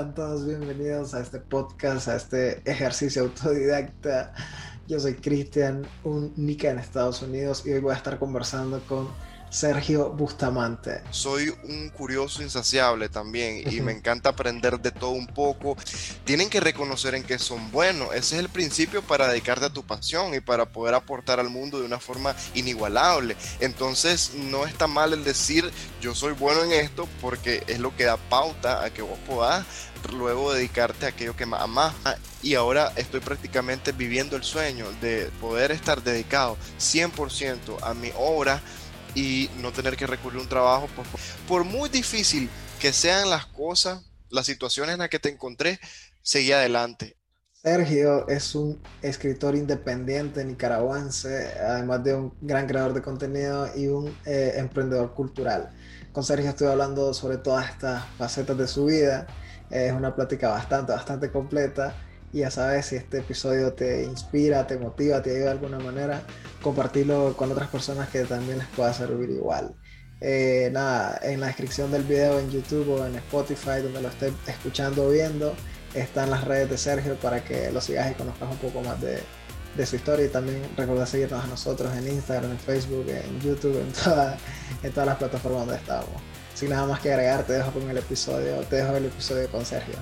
Todos bienvenidos a este podcast, a este ejercicio autodidacta. Yo soy Cristian, un Nika en Estados Unidos y hoy voy a estar conversando con Sergio Bustamante. Soy un curioso insaciable también y me encanta aprender de todo un poco. Tienen que reconocer en qué son buenos. Ese es el principio para dedicarte a tu pasión y para poder aportar al mundo de una forma inigualable. Entonces no está mal el decir yo soy bueno en esto porque es lo que da pauta a que vos puedas luego dedicarte a aquello que más amas. Y ahora estoy prácticamente viviendo el sueño de poder estar dedicado 100% a mi obra y no tener que recurrir a un trabajo. Por, por muy difícil que sean las cosas, las situaciones en las que te encontré, seguí adelante. Sergio es un escritor independiente nicaragüense, además de un gran creador de contenido y un eh, emprendedor cultural. Con Sergio estoy hablando sobre todas estas facetas de su vida. Es una plática bastante, bastante completa y ya sabes, si este episodio te inspira, te motiva, te ayuda de alguna manera, compartirlo con otras personas que también les pueda servir igual. Eh, nada, en la descripción del video en YouTube o en Spotify, donde lo estés escuchando o viendo, están las redes de Sergio para que lo sigas y conozcas un poco más de, de su historia. Y también recuerda seguirnos a nosotros en Instagram, en Facebook, en YouTube, en, en todas las plataformas donde estamos. Sin nada más que agregar, te dejo con el episodio, te dejo el episodio con Sergio.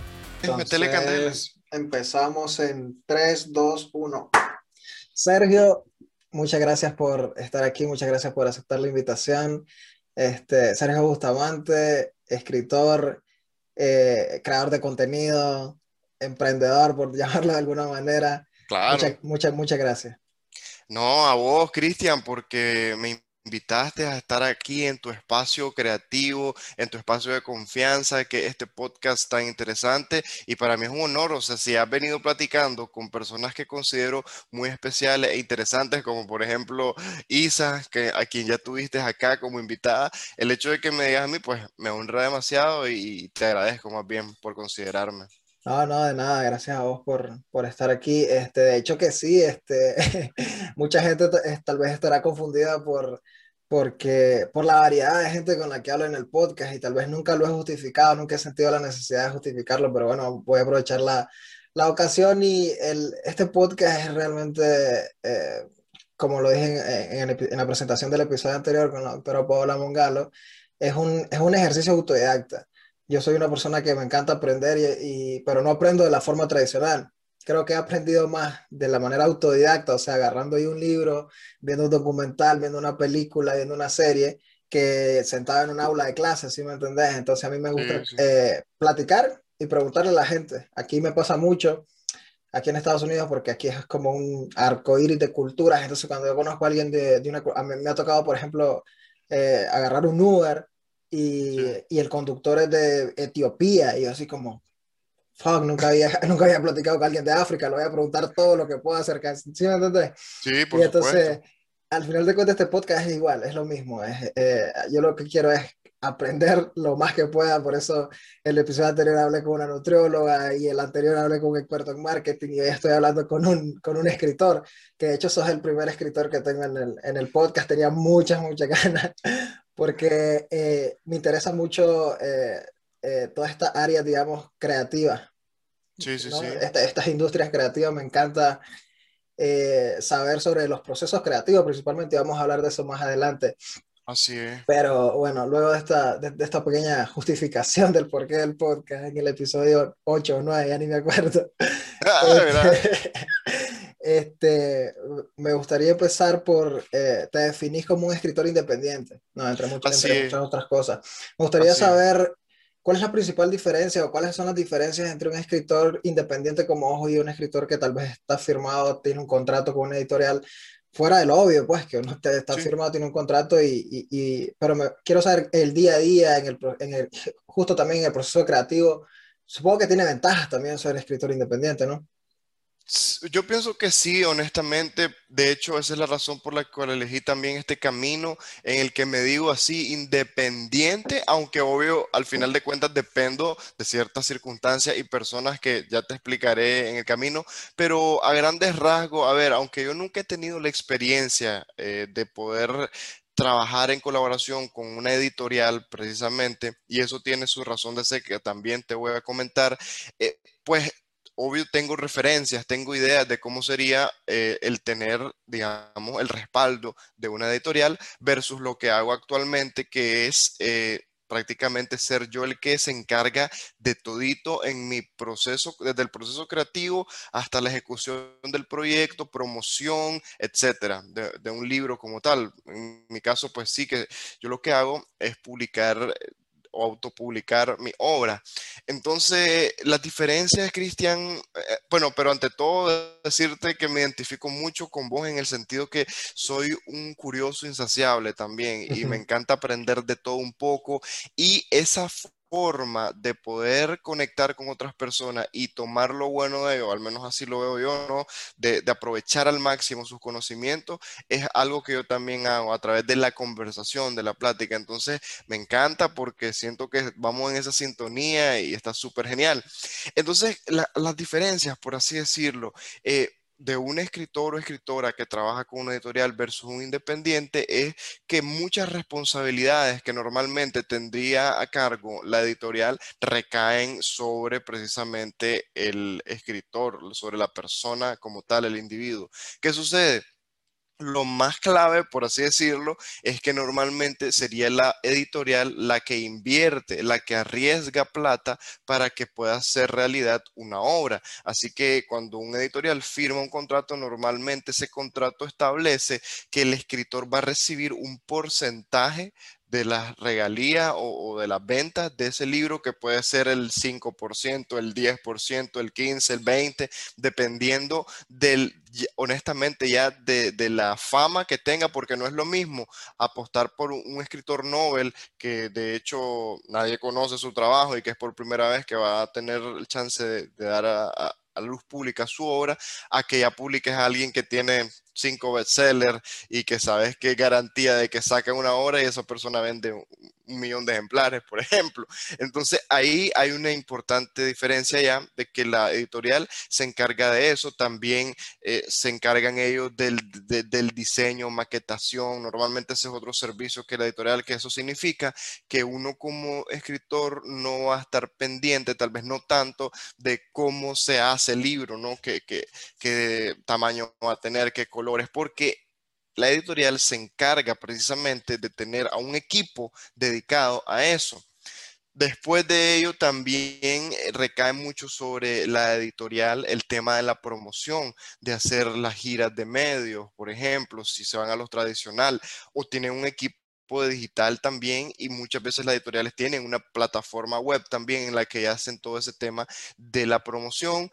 Entonces, empezamos en 3, 2, 1. Sergio, muchas gracias por estar aquí, muchas gracias por aceptar la invitación. Este, Sergio Bustamante, escritor, eh, creador de contenido, emprendedor, por llamarlo de alguna manera. Claro. Muchas, muchas, muchas gracias. No, a vos, Cristian, porque me invitaste a estar aquí en tu espacio creativo, en tu espacio de confianza, que este podcast tan interesante y para mí es un honor, o sea, si has venido platicando con personas que considero muy especiales e interesantes, como por ejemplo Isa, que a quien ya tuviste acá como invitada, el hecho de que me digas a mí, pues me honra demasiado y te agradezco más bien por considerarme. No, no, de nada, gracias a vos por, por estar aquí. Este, de hecho que sí, este, mucha gente tal vez estará confundida por, porque por la variedad de gente con la que hablo en el podcast y tal vez nunca lo he justificado, nunca he sentido la necesidad de justificarlo, pero bueno, voy a aprovechar la, la ocasión y el, este podcast es realmente, eh, como lo dije en, en, en, la presentación del episodio anterior con la doctora Paola Mongalo, es un, es un ejercicio autodidacta. Yo soy una persona que me encanta aprender, y, y, pero no aprendo de la forma tradicional creo que he aprendido más de la manera autodidacta, o sea, agarrando ahí un libro, viendo un documental, viendo una película, viendo una serie, que sentado en un aula de clase, ¿sí me entendés? Entonces a mí me gusta sí, sí. Eh, platicar y preguntarle a la gente. Aquí me pasa mucho, aquí en Estados Unidos, porque aquí es como un arco iris de culturas. Entonces cuando yo conozco a alguien de, de una... A mí me ha tocado, por ejemplo, eh, agarrar un Uber y, sí. y, el conductor es de Etiopía y yo así como, fuck, nunca había, nunca había platicado con alguien de África, le voy a preguntar todo lo que pueda acerca. ¿Sí me entiendes? Sí, por y entonces, supuesto. al final de cuentas, este podcast es igual, es lo mismo. Es, eh, yo lo que quiero es aprender lo más que pueda, por eso el episodio anterior hablé con una nutrióloga y el anterior hablé con un experto en marketing y hoy estoy hablando con un, con un escritor, que de hecho sos el primer escritor que tengo en el, en el podcast, tenía muchas, muchas ganas, porque eh, me interesa mucho eh, eh, toda esta área, digamos, creativa. Sí, sí, ¿no? sí. Esta, estas industrias creativas me encanta eh, saber sobre los procesos creativos, principalmente, y vamos a hablar de eso más adelante. Así es. Pero bueno, luego de esta, de, de, esta pequeña justificación del porqué del podcast en el episodio 8 o 9, ya ni me acuerdo. Ah, este, este, me gustaría empezar por, eh, te definís como un escritor independiente, ¿no? entre, muchas, entre muchas otras cosas. Me gustaría Así saber ¿Cuál es la principal diferencia o cuáles son las diferencias entre un escritor independiente como Ojo y un escritor que tal vez está firmado, tiene un contrato con una editorial? Fuera del obvio, pues, que uno está sí. firmado, tiene un contrato, y, y, y pero me, quiero saber el día a día, en el, en el, justo también en el proceso creativo. Supongo que tiene ventajas también ser escritor independiente, ¿no? Yo pienso que sí, honestamente. De hecho, esa es la razón por la cual elegí también este camino en el que me digo así, independiente, aunque obvio, al final de cuentas dependo de ciertas circunstancias y personas que ya te explicaré en el camino, pero a grandes rasgos, a ver, aunque yo nunca he tenido la experiencia eh, de poder trabajar en colaboración con una editorial precisamente, y eso tiene su razón de ser que también te voy a comentar, eh, pues obvio tengo referencias, tengo ideas de cómo sería eh, el tener, digamos, el respaldo de una editorial versus lo que hago actualmente, que es eh, prácticamente ser yo el que se encarga de todito en mi proceso, desde el proceso creativo hasta la ejecución del proyecto, promoción, etcétera, de, de un libro como tal. En mi caso, pues sí que yo lo que hago es publicar o autopublicar mi obra. Entonces, las diferencias, Cristian, eh, bueno, pero ante todo decirte que me identifico mucho con vos en el sentido que soy un curioso insaciable también y me encanta aprender de todo un poco y esa forma de poder conectar con otras personas y tomar lo bueno de ellos, al menos así lo veo yo, ¿no? De, aprovechar al máximo sus conocimientos, es algo que yo también hago a través de la conversación, de la plática. Entonces, me encanta porque siento que vamos en esa sintonía y está súper genial. Entonces, las diferencias, por así decirlo, eh, de un escritor o escritora que trabaja con una editorial versus un independiente es que muchas responsabilidades que normalmente tendría a cargo la editorial recaen sobre precisamente el escritor, sobre la persona como tal, el individuo. ¿Qué sucede? Lo más clave, por así decirlo, es que normalmente sería la editorial la que invierte, la que arriesga plata para que pueda hacer realidad una obra. Así que cuando un editorial firma un contrato, normalmente ese contrato establece que el escritor va a recibir un porcentaje de las regalías o, de las ventas de ese libro, que puede ser el 5%, el 10%, el 15%, el 20%, dependiendo del, honestamente, ya de, la fama que tenga, porque no es lo mismo apostar por un, escritor Nobel que de hecho nadie conoce su trabajo y que es por primera vez que va a tener el chance de, dar a, a luz pública su obra, a que ya publiques a alguien que tiene cinco bestsellers y que sabes que garantía de que saca una obra y esa persona vende un, millón de ejemplares, por ejemplo. Entonces ahí hay una importante diferencia ya de que la editorial se encarga de eso, también eh, se encargan ellos del, del, diseño, maquetación, normalmente ese es otro servicio que la editorial, que eso significa que uno como escritor no va a estar pendiente, tal vez no tanto, de cómo se hace el libro, ¿no? ¿Qué, qué, qué tamaño va a tener, qué color porque la editorial se encarga precisamente de tener a un equipo dedicado a eso. Después de ello también eh, recae mucho sobre la editorial el tema de la promoción, de hacer las giras de medios, por ejemplo, si se van a los tradicional o tienen un equipo digital también y muchas veces las editoriales tienen una plataforma web también en la que hacen todo ese tema de la promoción.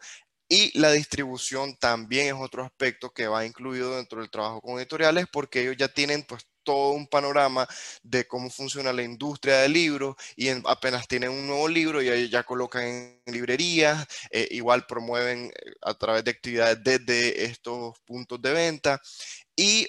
Y la distribución también es otro aspecto que va incluido dentro del trabajo con editoriales porque ellos ya tienen pues todo un panorama de cómo funciona la industria del libro y apenas tienen un nuevo libro y ya colocan en librerías, eh, igual promueven eh, a través de actividades desde estos puntos de venta. Y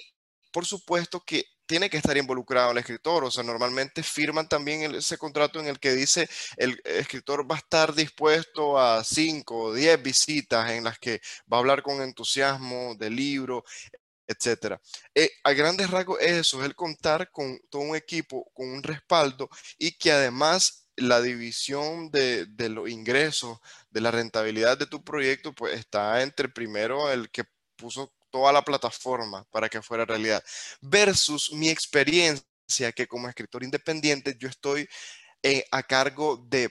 por supuesto que tiene que estar involucrado el escritor, o sea, normalmente firman también ese contrato en el que dice el escritor va a estar dispuesto a 5 o 10 visitas en las que va a hablar con entusiasmo del libro, etcétera. Eh, a grandes rasgos eso, es el contar con todo un equipo, con un respaldo y que además la división de, de los ingresos, de la rentabilidad de tu proyecto, pues está entre primero el que puso toda la plataforma para que fuera realidad, versus mi experiencia que como escritor independiente yo estoy eh, a cargo de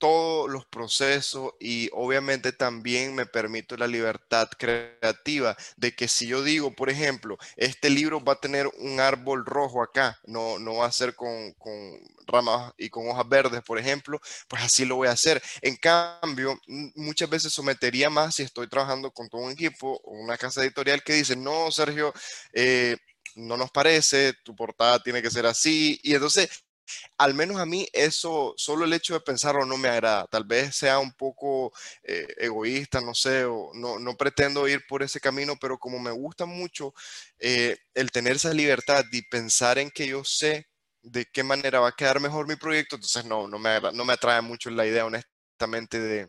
todos los procesos y obviamente también me permito la libertad creativa de que si yo digo, por ejemplo, este libro va a tener un árbol rojo acá, no, no va a ser con, con ramas y con hojas verdes, por ejemplo, pues así lo voy a hacer. En cambio, muchas veces sometería más si estoy trabajando con todo un equipo o una casa editorial que dice, no, Sergio, eh, no nos parece, tu portada tiene que ser así. Y entonces al menos a mí eso, solo el hecho de pensarlo no me agrada. Tal vez sea un poco eh, egoísta, no sé, o no, no, pretendo ir por ese camino, pero como me gusta mucho eh, el tener esa libertad y pensar en que yo sé de qué manera va a quedar mejor mi proyecto, entonces no, no me, no me atrae mucho la idea honestamente de,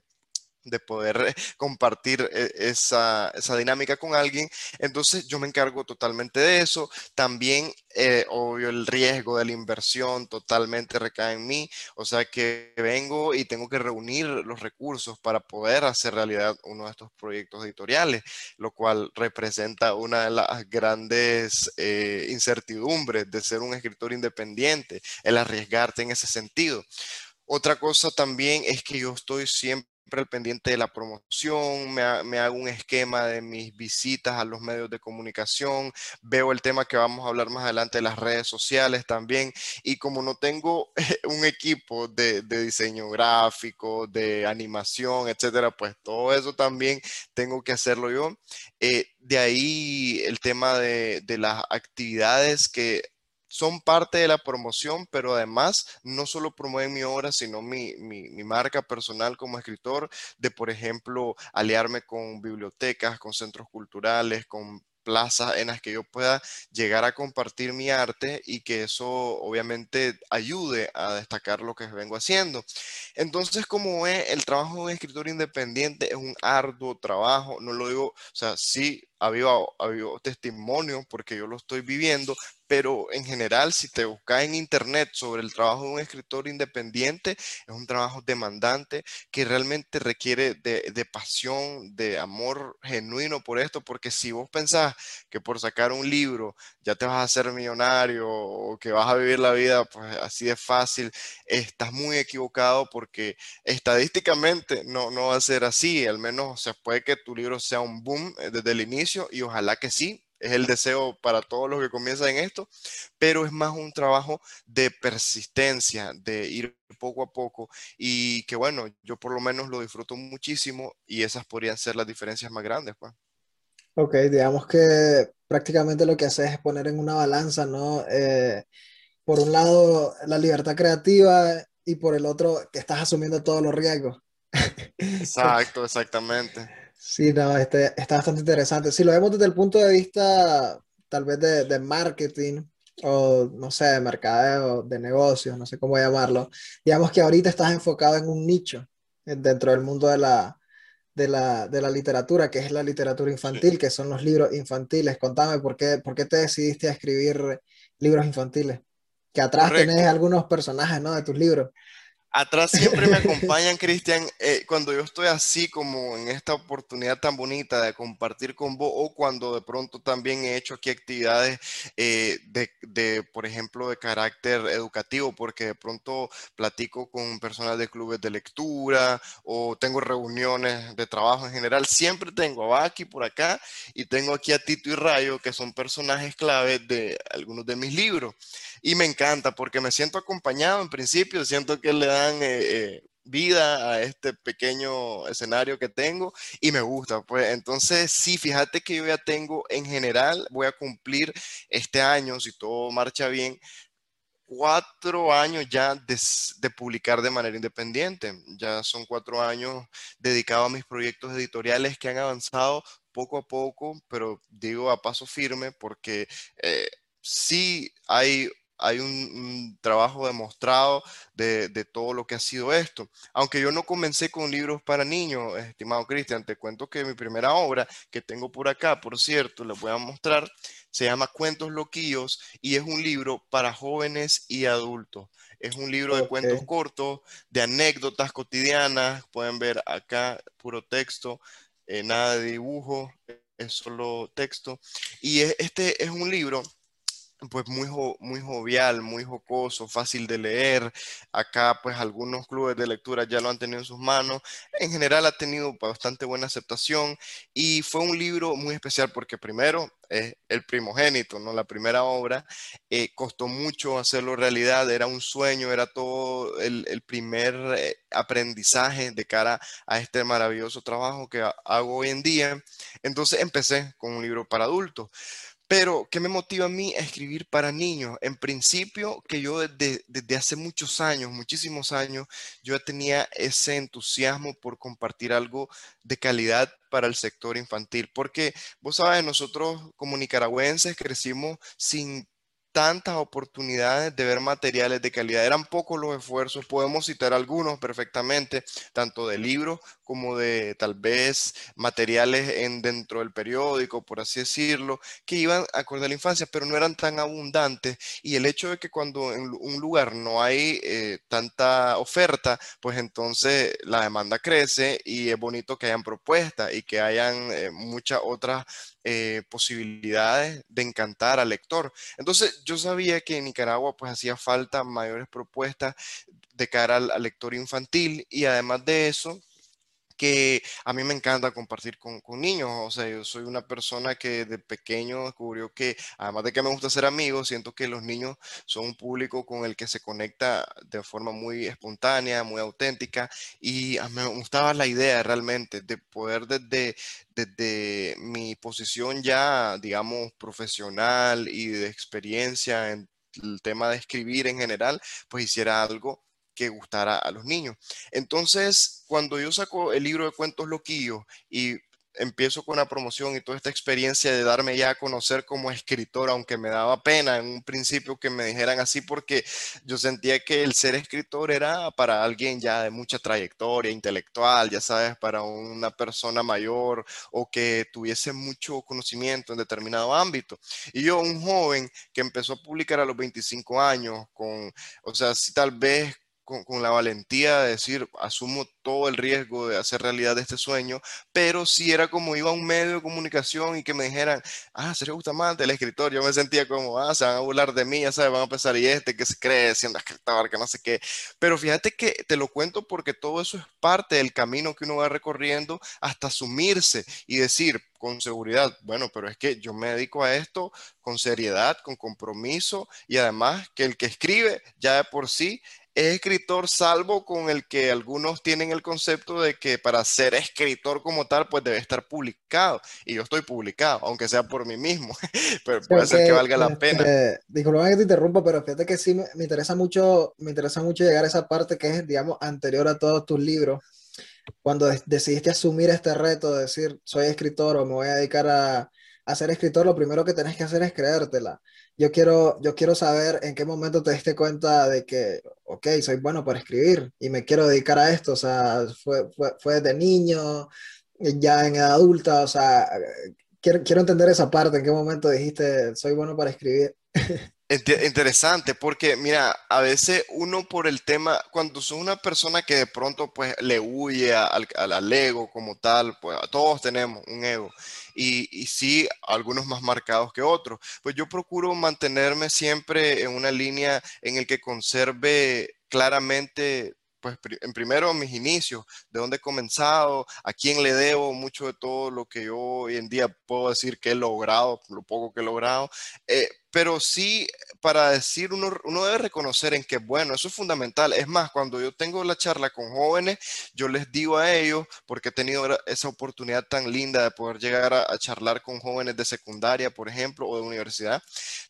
de poder eh, compartir eh, esa, dinámica con alguien. Entonces yo me encargo totalmente de eso. También, eh, obvio, el riesgo de la inversión totalmente recae en mí. O sea que vengo y tengo que reunir los recursos para poder hacer realidad uno de estos proyectos editoriales, lo cual representa una de las grandes incertidumbres de ser un escritor independiente, el arriesgarte en ese sentido. Otra cosa también es que yo estoy siempre al pendiente de la promoción, me, hago un esquema de mis visitas a los medios de comunicación, veo el tema que vamos a hablar más adelante de las redes sociales también, y como no tengo un equipo de, diseño gráfico, de animación, etcétera, pues todo eso también tengo que hacerlo yo. Eh, de ahí el tema de, de las actividades que son parte de la promoción, pero además no solo promueven mi obra, sino mi, marca personal como escritor, de por ejemplo aliarme con bibliotecas, con centros culturales, con plazas en las que yo pueda llegar a compartir mi arte y que eso obviamente ayude a destacar lo que vengo haciendo. Entonces, como es, el trabajo de un escritor independiente es un arduo trabajo, no lo digo, o sea, sí ha habido, ha porque yo lo estoy viviendo, pero en general, si te buscas en internet sobre el trabajo de un escritor independiente, es un trabajo demandante que realmente requiere de, pasión, de amor genuino por esto, porque si vos pensás que por sacar un libro ya te vas a hacer millonario o que vas a vivir la vida pues así de fácil, estás muy equivocado porque estadísticamente no, no va a ser así, al menos se puede que tu libro sea un boom eh, desde el inicio y ojalá que sí, es el deseo para todos los que comienzan en esto, pero es más un trabajo de persistencia, de ir poco a poco y que bueno, yo por lo menos lo disfruto muchísimo y esas podrían ser las diferencias más grandes. Pues. Ok, digamos que prácticamente lo que haces es poner en una balanza, ¿no? Eh, por un lado, la libertad creativa y por el otro, que estás asumiendo todos los riesgos. Exacto, exactamente. Sí, no, este, está bastante interesante. Si lo vemos desde el punto de vista tal vez de, de marketing o no sé, de mercadeo, de negocios, no sé cómo llamarlo, digamos que ahorita estás enfocado en un nicho eh, dentro del mundo de la, de la, de la literatura, que es la literatura infantil, que son los libros infantiles. Contame, ¿por qué, por qué te decidiste a escribir libros infantiles? Que atrás tenés algunos personajes, ¿no? De tus libros. Atrás siempre me acompañan, Cristian, eh, cuando yo estoy así como en esta oportunidad tan bonita de compartir con vos o cuando de pronto también he hecho aquí actividades eh, de, por ejemplo, de carácter educativo, porque de pronto platico con personas de clubes de lectura o tengo reuniones de trabajo en general. Siempre tengo a Baki por acá y tengo aquí a Tito y Rayo, que son personajes clave de algunos de mis libros. Y me encanta porque me siento acompañado en principio, siento que le dan eh, eh, vida a este pequeño escenario que tengo y me gusta. Pues entonces, sí, fíjate que yo ya tengo en general, voy a cumplir este año, si todo marcha bien, cuatro años ya de, de, publicar de manera independiente. Ya son cuatro años dedicados a mis proyectos editoriales que han avanzado poco a poco, pero digo a paso firme porque eh, sí hay hay un, trabajo demostrado de, todo lo que ha sido esto. Aunque yo no comencé con libros para niños, estimado Cristian, te cuento que mi primera obra que tengo por acá, por cierto, les voy a mostrar, se llama Cuentos Loquillos y es un libro para jóvenes y adultos. Es un libro de cuentos cortos, de anécdotas cotidianas. Pueden ver acá puro texto, eh, nada de dibujo, es solo texto. Y este es un libro pues muy, muy jovial, muy jocoso, fácil de leer. Acá pues algunos clubes de lectura ya lo han tenido en sus manos. En general ha tenido bastante buena aceptación y fue un libro muy especial porque primero es el primogénito, ¿no? La primera obra. Eh, costó mucho hacerlo realidad, era un sueño, era todo el, primer eh, aprendizaje de cara a este maravilloso trabajo que hago hoy en día. Entonces empecé con un libro para adultos. Pero, ¿qué me motiva a mí a escribir para niños? En principio, que yo desde, desde, hace muchos años, muchísimos años, yo tenía ese entusiasmo por compartir algo de calidad para el sector infantil. Porque, vos sabes, nosotros como nicaragüenses crecimos sin tantas oportunidades de ver materiales de calidad. Eran pocos los esfuerzos, podemos citar algunos perfectamente, tanto de libros como de tal vez materiales en, dentro del periódico, por así decirlo, que iban acorde a la infancia, pero no eran tan abundantes. Y el hecho de que cuando en un lugar no hay eh, tanta oferta, pues entonces la demanda crece y es bonito que hayan propuestas y que hayan eh, muchas otras eh, posibilidades de encantar al lector. Entonces yo sabía que en Nicaragua pues hacía falta mayores propuestas de cara al lector infantil y además de eso, que a mí me encanta compartir con, niños. O sea, yo soy una persona que de pequeño descubrió que, además de que me gusta ser amigo, siento que los niños son un público con el que se conecta de forma muy espontánea, muy auténtica. Y a mí me gustaba la idea realmente de poder desde, desde mi posición ya, digamos, profesional y de experiencia en el tema de escribir en general, pues hiciera algo que gustara a los niños. Entonces, cuando yo saco el libro de cuentos loquillos y empiezo con la promoción y toda esta experiencia de darme ya a conocer como escritor, aunque me daba pena en un principio que me dijeran así, porque yo sentía que el ser escritor era para alguien ya de mucha trayectoria intelectual, ya sabes, para una persona mayor o que tuviese mucho conocimiento en determinado ámbito. Y yo, un joven que empezó a publicar a los 25 años, con, o sea, si tal vez con, la valentía de decir, asumo todo el riesgo de hacer realidad este sueño, pero si era como iba un medio de comunicación y que me dijeran, ah, Sergio Bustamante, el escritor, yo me sentía como, ah, se van a burlar de mí, ya sabes, van a pensar, y este que se cree siendo escritor, que no sé qué. Pero fíjate que te lo cuento porque todo eso es parte del camino que uno va recorriendo hasta asumirse y decir, con seguridad, bueno, pero es que yo me dedico a esto con seriedad, con compromiso y además que el que escribe ya de por sí es escritor, salvo con el que algunos tienen el concepto de que para ser escritor como tal, pues debe estar publicado. Y yo estoy publicado, aunque sea por mí mismo, pero puede ser que valga la pena. Disculpa que te interrumpa, pero fíjate que sí me, interesa mucho, me interesa mucho llegar a esa parte que es, digamos, anterior a todos tus libros. Cuando decidiste asumir este reto de decir, soy escritor o me voy a dedicar a, a ser escritor, lo primero que tenés que hacer es creértela yo quiero, yo quiero saber en qué momento te diste cuenta de que, ok, soy bueno para escribir y me quiero dedicar a esto, o sea, fue, fue, fue de niño, ya en edad adulta, o sea, quiero, quiero entender esa parte, en qué momento dijiste, soy bueno para escribir. Interesante, porque mira, a veces uno por el tema, cuando sos una persona que de pronto pues le huye al, al, ego como tal, pues todos tenemos un ego y, sí, algunos más marcados que otros, pues yo procuro mantenerme siempre en una línea en el que conserve claramente pues en primero mis inicios, de dónde he comenzado, a quién le debo mucho de todo lo que yo hoy en día puedo decir que he logrado, lo poco que he logrado, eh, pero sí para decir, uno, uno debe reconocer en que, bueno, eso es fundamental. Es más, cuando yo tengo la charla con jóvenes, yo les digo a ellos, porque he tenido esa oportunidad tan linda de poder llegar a, charlar con jóvenes de secundaria, por ejemplo, o de universidad,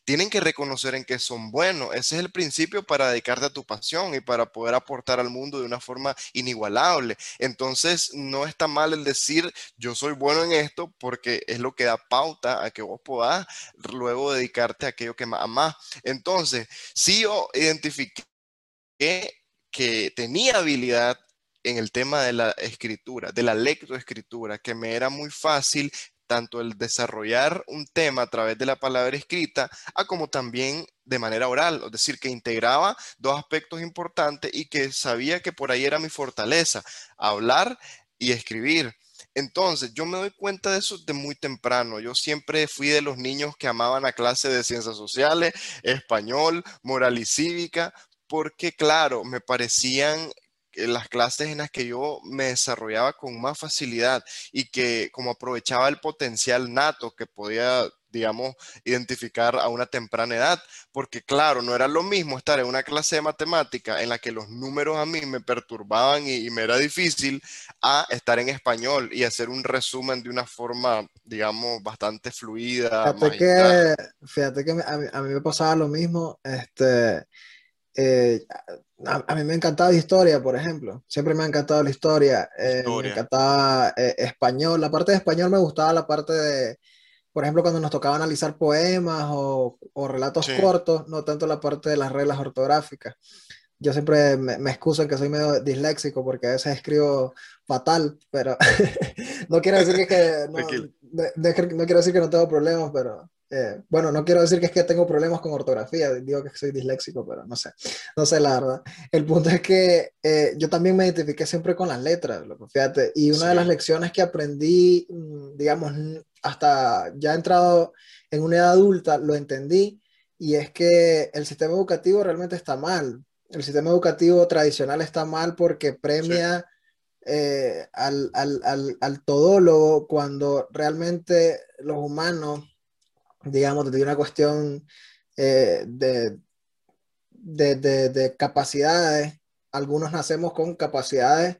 tienen que reconocer en que son buenos. Ese es el principio para dedicarte a tu pasión y para poder aportar al mundo de una forma inigualable. Entonces, no está mal el decir, yo soy bueno en esto, porque es lo que da pauta a que vos puedas luego dedicarte a aquello que más Entonces, si yo identifiqué que tenía habilidad en el tema de la escritura, de la lectoescritura, que me era muy fácil tanto el desarrollar un tema a través de la palabra escrita, a como también de manera oral, es decir, que integraba dos aspectos importantes y que sabía que por ahí era mi fortaleza, hablar y escribir. Entonces, yo me doy cuenta de eso de muy temprano. Yo siempre fui de los niños que amaban la clase de ciencias sociales, español, moral y cívica, porque claro, me parecían las clases en las que yo me desarrollaba con más facilidad y que como aprovechaba el potencial nato que podía digamos, identificar a una temprana edad, porque claro, no era lo mismo estar en una clase de matemática en la que los números a mí me perturbaban y, me era difícil, a estar en español y hacer un resumen de una forma, digamos, bastante fluida. Fíjate que, fíjate que a, mí, me pasaba lo mismo, este... Eh, a, mí me encantaba la historia, por ejemplo. Siempre me ha encantado la historia. Eh, me encantaba eh, español. La parte de español me gustaba la parte de, por ejemplo, cuando nos tocaba analizar poemas o, o relatos cortos, no tanto la parte de las reglas ortográficas. Yo siempre me, me, excuso en que soy medio disléxico porque a veces escribo fatal, pero no quiero decir que, que no, no, quiero decir que no tengo problemas, pero eh, bueno, no quiero decir que es que tengo problemas con ortografía, digo que soy disléxico, pero no sé, no sé la verdad. El punto es que eh, yo también me identifiqué siempre con las letras, fíjate, y una de las lecciones que aprendí, mm, digamos, hasta ya entrado en una edad adulta, lo entendí, y es que el sistema educativo realmente está mal. El sistema educativo tradicional está mal porque premia... Eh, al, al, al, al, todólogo cuando realmente los humanos digamos, desde una cuestión eh, de, de, de, capacidades. Algunos nacemos con capacidades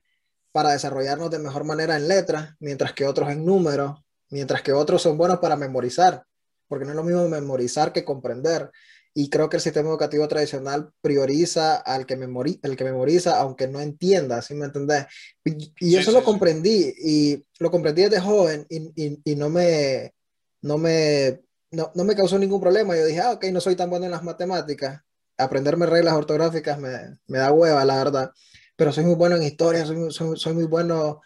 para desarrollarnos de mejor manera en letras, mientras que otros en números, mientras que otros son buenos para memorizar, porque no es lo mismo memorizar que comprender. Y creo que el sistema educativo tradicional prioriza al que, memori el que memoriza, aunque no entienda, ¿sí me entendés? Y, eso lo comprendí, y lo comprendí desde joven, y, y, y no me, no me no, no me causó ningún problema. Yo dije, ah, ok, no soy tan bueno en las matemáticas. Aprenderme reglas ortográficas me, me da hueva, la verdad. Pero soy muy bueno en historia, soy, soy, soy muy bueno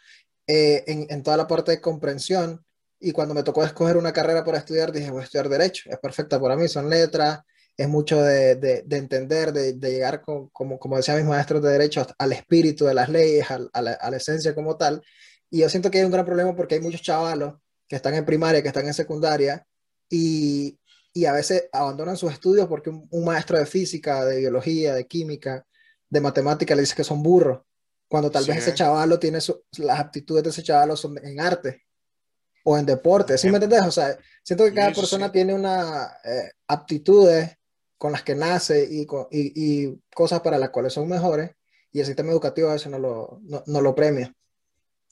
eh, en, en, toda la parte de comprensión. Y cuando me tocó escoger una carrera para estudiar, dije, voy a estudiar Derecho. Es perfecta para mí, son letras, es mucho de, de, de entender, de, de llegar, con, como, como decía mis maestros de Derecho, al espíritu de las leyes, a, a, la, a la esencia como tal. Y yo siento que hay un gran problema porque hay muchos chavalos que están en primaria, que están en secundaria, y, y a veces abandonan sus estudios porque un, maestro de física, de biología, de química, de matemática le dice que son burros, cuando tal vez ese chavalo tiene las aptitudes de ese chavalo son en arte o en deporte, ¿sí me entiendes? O sea, siento que cada persona tiene una eh, aptitudes con las que nace y, y, y, cosas para las cuales son mejores y el sistema educativo a veces no lo, no, no lo premia.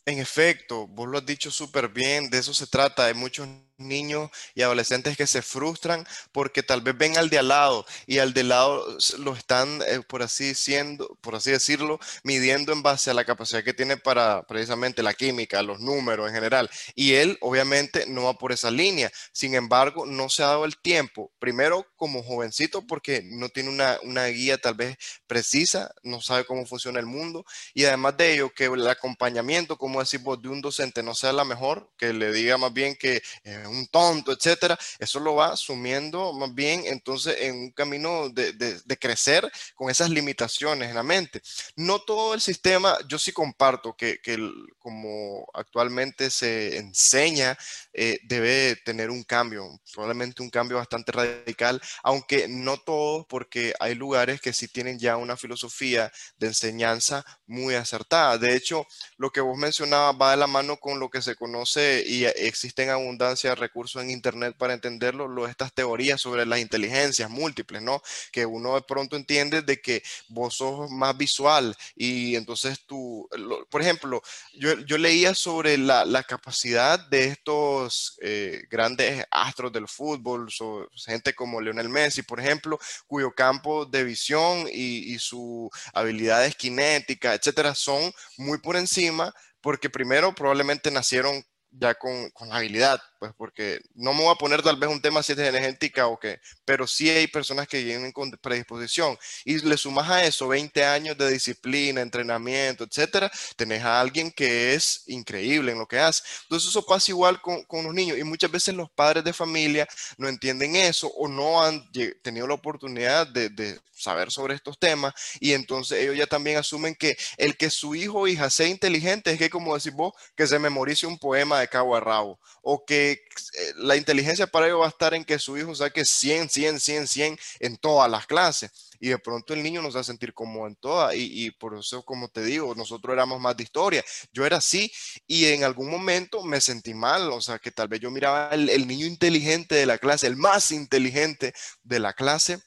En efecto, vos lo has dicho súper bien, de eso se trata. Hay muchos niños y adolescentes que se frustran porque tal vez ven al de al lado y al de lado lo están, eh, por, así siendo, por así decirlo, midiendo en base a la capacidad que tiene para precisamente la química, los números en general. Y él obviamente no va por esa línea. Sin embargo, no se ha dado el tiempo, primero como jovencito porque no tiene una, una guía tal vez precisa, no sabe cómo funciona el mundo y además de ello que el acompañamiento, como decimos, de un docente no sea la mejor, que le diga más bien que... Eh, un tonto, etcétera, eso lo va sumiendo más bien entonces en un camino de, de, crecer con esas limitaciones en la mente. No todo el sistema, yo sí comparto que, que como actualmente se enseña, eh, debe tener un cambio, probablemente un cambio bastante radical, aunque no todo, porque hay lugares que sí tienen ya una filosofía de enseñanza muy acertada. De hecho, lo que vos mencionabas va de la mano con lo que se conoce y existe en abundancia recursos en Internet para entenderlo, lo, estas teorías sobre las inteligencias múltiples, ¿no? Que uno de pronto entiende de que vos sos más visual y entonces tú, por ejemplo, yo, yo leía sobre la, la, capacidad de estos eh, grandes astros del fútbol, gente como Lionel Messi, por ejemplo, cuyo campo de visión y, y su habilidades cinéticas, etcétera, son muy por encima porque primero probablemente nacieron ya con, con habilidad, pues porque no me voy a poner tal vez un tema si es de genética o qué, pero sí hay personas que vienen con predisposición. Y le sumas a eso 20 años de disciplina, entrenamiento, etcétera, tenés a alguien que es increíble en lo que hace. Entonces eso pasa igual con, con los niños. Y muchas veces los padres de familia no entienden eso o no han tenido la oportunidad de, de saber sobre estos temas. Y entonces ellos ya también asumen que el que su hijo o hija sea inteligente es que como decís vos, que se memorice un poema de cabo a rabo o que eh, la inteligencia para ellos va a estar en que su hijo saque 100, 100, 100, 100 en todas las clases y de pronto el niño nos va a sentir como en todas y, y, por eso como te digo, nosotros éramos más de historia, yo era así y en algún momento me sentí mal, o sea que tal vez yo miraba el, el niño inteligente de la clase, el más inteligente de la clase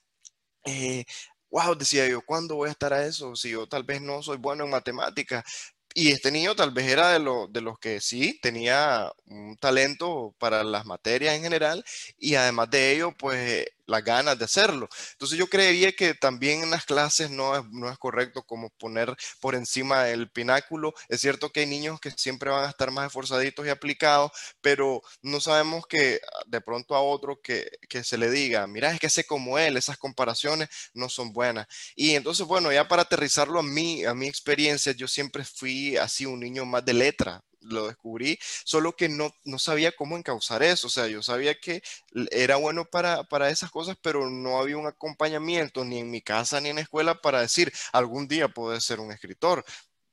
eh, wow, decía yo, ¿cuándo voy a estar a eso? Si yo tal vez no soy bueno en matemáticas. Y este niño tal vez era de, lo, de los que sí tenía un talento para las materias en general y además de ello, pues las ganas de hacerlo. Entonces yo creería que también en las clases no es, no es correcto como poner por encima el pináculo. Es cierto que hay niños que siempre van a estar más esforzaditos y aplicados, pero no sabemos que de pronto a otro que, que se le diga, mira, es que sé como él, esas comparaciones no son buenas. Y entonces, bueno, ya para aterrizarlo a mí, a mi experiencia, yo siempre fui así un niño más de letra, lo descubrí, solo que no, no sabía cómo encauzar eso. O sea, yo sabía que era bueno para, para esas cosas, pero no había un acompañamiento ni en mi casa ni en la escuela para decir, algún día puedo ser un escritor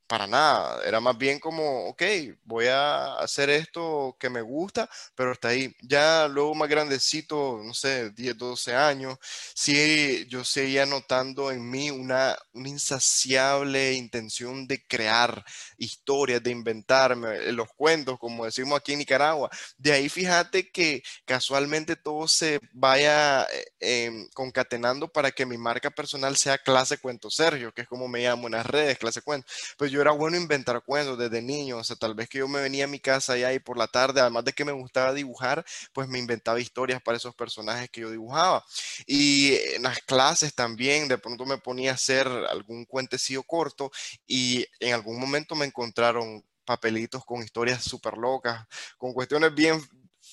para nada, era más bien como, ok, voy a hacer esto que me gusta, pero hasta ahí. Ya luego más grandecito, no sé, 10, 12 años, sí, yo seguía notando en mí una, una insaciable intención de crear historias, de inventarme los cuentos, como decimos aquí en Nicaragua. De ahí fíjate que casualmente todo se vaya eh, em, concatenando para que mi marca personal sea Clase Cuento Sergio, que es como me llamo en las redes, Clase Cuento. Pues yo era bueno inventar cuentos desde niño, o sea, tal vez que yo me venía a mi casa ya y por la tarde, además de que me gustaba dibujar, pues me inventaba historias para esos personajes que yo dibujaba. Y en las clases también, de pronto me ponía a hacer algún cuentecillo corto y en algún momento me encontraron papelitos con historias súper locas, con cuestiones bien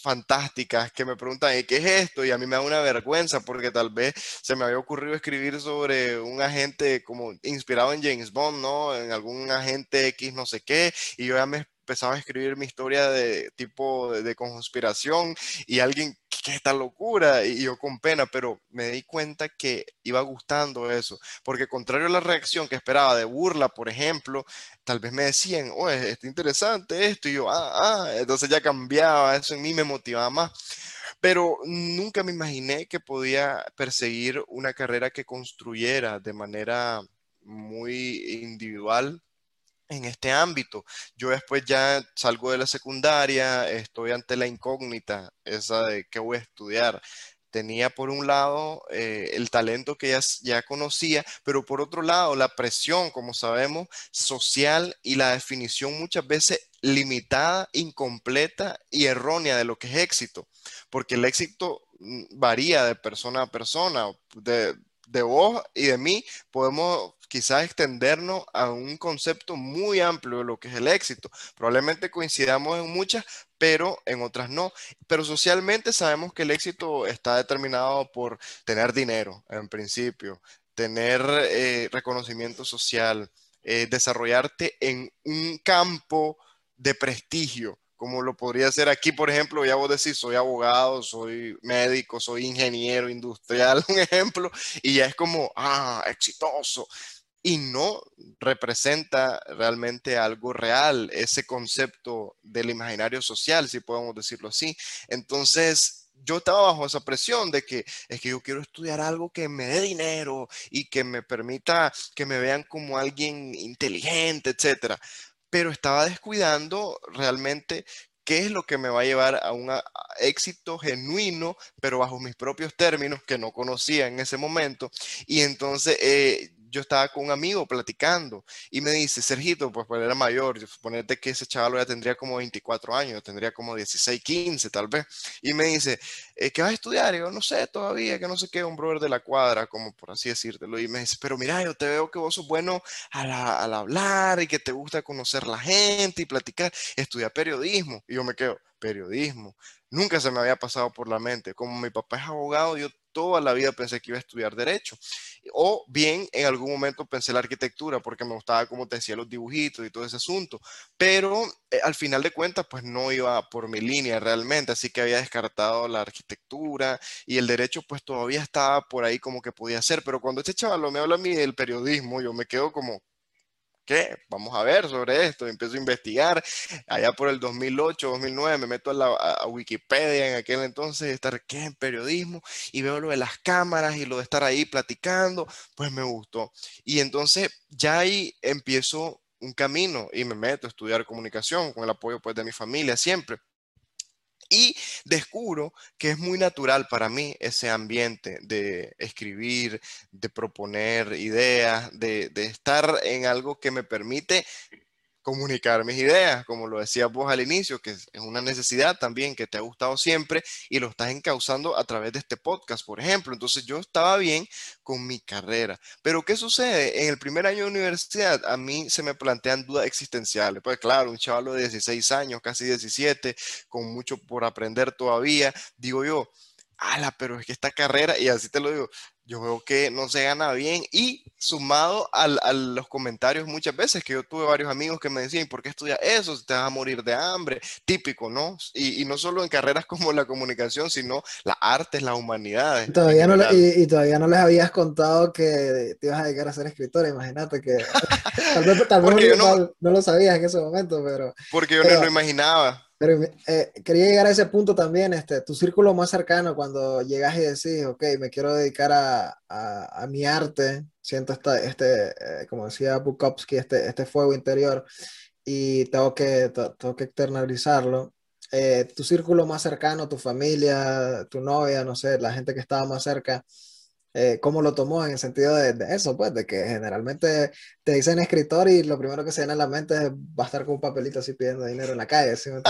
fantásticas que me preguntan, ¿qué es esto? Y a mí me da una vergüenza porque tal vez se me había ocurrido escribir sobre un agente como inspirado en James Bond, ¿no? En algún agente X no sé qué, y yo ya me empezaba a escribir mi historia de tipo de, conspiración y alguien, ¿qué esta locura? Y yo con pena, pero me di cuenta que iba gustando eso, porque contrario a la reacción que esperaba de burla, por ejemplo, tal vez me decían, oh, está interesante esto, y yo, ah, ah, entonces ya cambiaba, eso en mí me motivaba más. Pero nunca me imaginé que podía perseguir una carrera que construyera de manera muy individual en este ámbito. Yo después ya salgo de la secundaria, estoy ante la incógnita, esa de qué voy a estudiar. Tenía por un lado eh, el talento que ya, ya conocía, pero por otro lado la presión, como sabemos, social y la definición muchas veces limitada, incompleta y errónea de lo que es éxito, porque el éxito mm, varía de persona a persona, de, de vos y de mí podemos quizás extendernos a un concepto muy amplio de lo que es el éxito. Probablemente coincidamos en muchas, pero en otras no. Pero socialmente sabemos que el éxito está determinado por tener dinero, en principio, tener eh, reconocimiento social, eh, desarrollarte en un campo de prestigio como lo podría ser aquí, por ejemplo, ya vos decís, soy abogado, soy médico, soy ingeniero industrial, un ejemplo, y ya es como, ah, exitoso y no representa realmente algo real, ese concepto del imaginario social, si podemos decirlo así. Entonces, yo estaba bajo esa presión de que es que yo quiero estudiar algo que me dé dinero y que me permita que me vean como alguien inteligente, etcétera. Pero estaba descuidando realmente qué es lo que me va a llevar a un éxito genuino, pero bajo mis propios términos que no conocía en ese momento. Y entonces eh, yo estaba con un amigo platicando y me dice, Sergito, pues, pues era mayor, suponete que ese chaval ya tendría como 24 años, tendría como 16, 15 tal vez, y me dice, eh, ¿qué vas a estudiar? Y yo, no sé todavía, que no sé qué, un brother de la cuadra, como por así decírtelo, y me dice, pero mira, yo te veo que vos sos bueno al, al hablar y que te gusta conocer la gente y platicar, estudia periodismo, y yo me quedo, periodismo. Nunca se me había pasado por la mente. Como mi papá es abogado, yo toda la vida pensé que iba a estudiar derecho. O bien en algún momento pensé la arquitectura porque me gustaba, como te decía, los dibujitos y todo ese asunto. Pero eh, al final de cuentas, pues no iba por mi línea realmente. Así que había descartado la arquitectura y el derecho pues todavía estaba por ahí como que podía ser. Pero cuando este chaval me habla a mí del periodismo, yo me quedo como, ¿qué? Vamos a ver sobre esto. Empiezo a investigar. Allá por el 2008, 2009 me meto a, la, Wikipedia en aquel entonces, estar, ¿qué? En periodismo. Y veo lo de las cámaras y lo de estar ahí platicando. Pues me gustó. Y entonces ya ahí empiezo un camino y me meto a estudiar comunicación con el apoyo pues de mi familia siempre. Y descubro que es muy natural para mí ese ambiente de escribir, de proponer ideas, de, estar en algo que me permite comunicar mis ideas, como lo decías vos al inicio, que es una necesidad también que te ha gustado siempre y lo estás encauzando a través de este podcast, por ejemplo. Entonces yo estaba bien con mi carrera. Pero ¿qué sucede? En el primer año de universidad a mí se me plantean dudas existenciales. Pues claro, un chaval de 16 años, casi 17, con mucho por aprender todavía, digo yo, ala, pero es que esta carrera, y así te lo digo, yo veo que no se gana bien y sumado a los comentarios muchas veces que yo tuve varios amigos que me decían, ¿por qué estudias eso? te vas a morir de hambre, típico, ¿no? Y, no solo en carreras como la comunicación, sino las artes, las humanidades. Y todavía, no, y, todavía no les habías contado que te ibas a dedicar a ser escritor, imagínate que tal vez, no, lo sabías en ese momento, pero... Porque yo no lo imaginaba. Pero eh, quería llegar a ese punto también, este, tu círculo más cercano, cuando llegas y decís, ok, me quiero dedicar a, a, mi arte, siento esta, este, eh, como decía Bukowski, este, este fuego interior y tengo que, tengo que externalizarlo. Eh, tu círculo más cercano, tu familia, tu novia, no sé, la gente que estaba más cerca, ¿cómo lo tomó en el sentido de, eso? Pues de que generalmente te dicen escritor y lo primero que se viene a la mente es va a estar con un papelito así pidiendo dinero en la calle, ¿sí me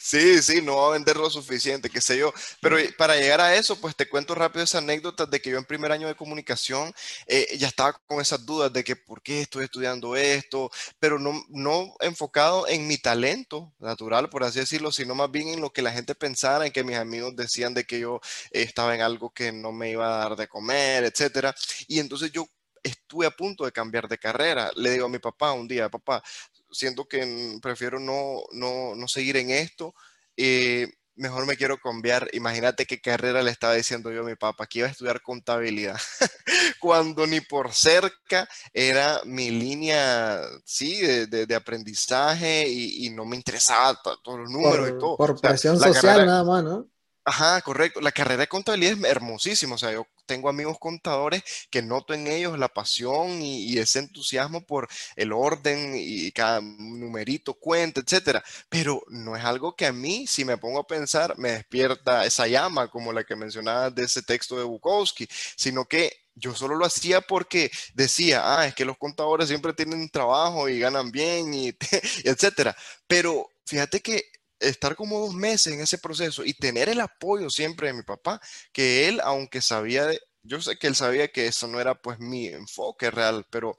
Sí, sí, no va a vender lo suficiente, qué sé yo. Pero para llegar a eso, pues te cuento rápido esa anécdota de que yo en primer año de comunicación eh, ya estaba con esas dudas de que por qué estoy estudiando esto, pero no, no enfocado en mi talento natural, por así decirlo, sino más bien en lo que la gente pensara, en que mis amigos decían de que yo estaba en algo que no me iba a dar de comer, etcétera. Y entonces yo estuve a punto de cambiar de carrera. Le digo a mi papá un día, papá, siento que prefiero no, no, no seguir en esto. Eh, mejor me quiero cambiar. Imagínate qué carrera le estaba diciendo yo a mi papá, que iba a estudiar contabilidad, cuando ni por cerca era mi línea, sí, de, de, aprendizaje y, no me interesaba todos los números y todo. Por presión social nada más, ¿no? Ajá, correcto. La carrera de contabilidad es hermosísima. O sea, yo tengo amigos contadores que noto en ellos la pasión y, ese entusiasmo por el orden y cada numerito cuenta, etcétera. Pero no es algo que a mí, si me pongo a pensar, me despierta esa llama como la que mencionabas de ese texto de Bukowski, sino que yo solo lo hacía porque decía, ah, es que los contadores siempre tienen trabajo y ganan bien y, y etcétera. Pero fíjate que estar como dos meses en ese proceso y tener el apoyo siempre de mi papá, que él, aunque sabía, yo sé que él sabía que eso no era pues mi enfoque real, pero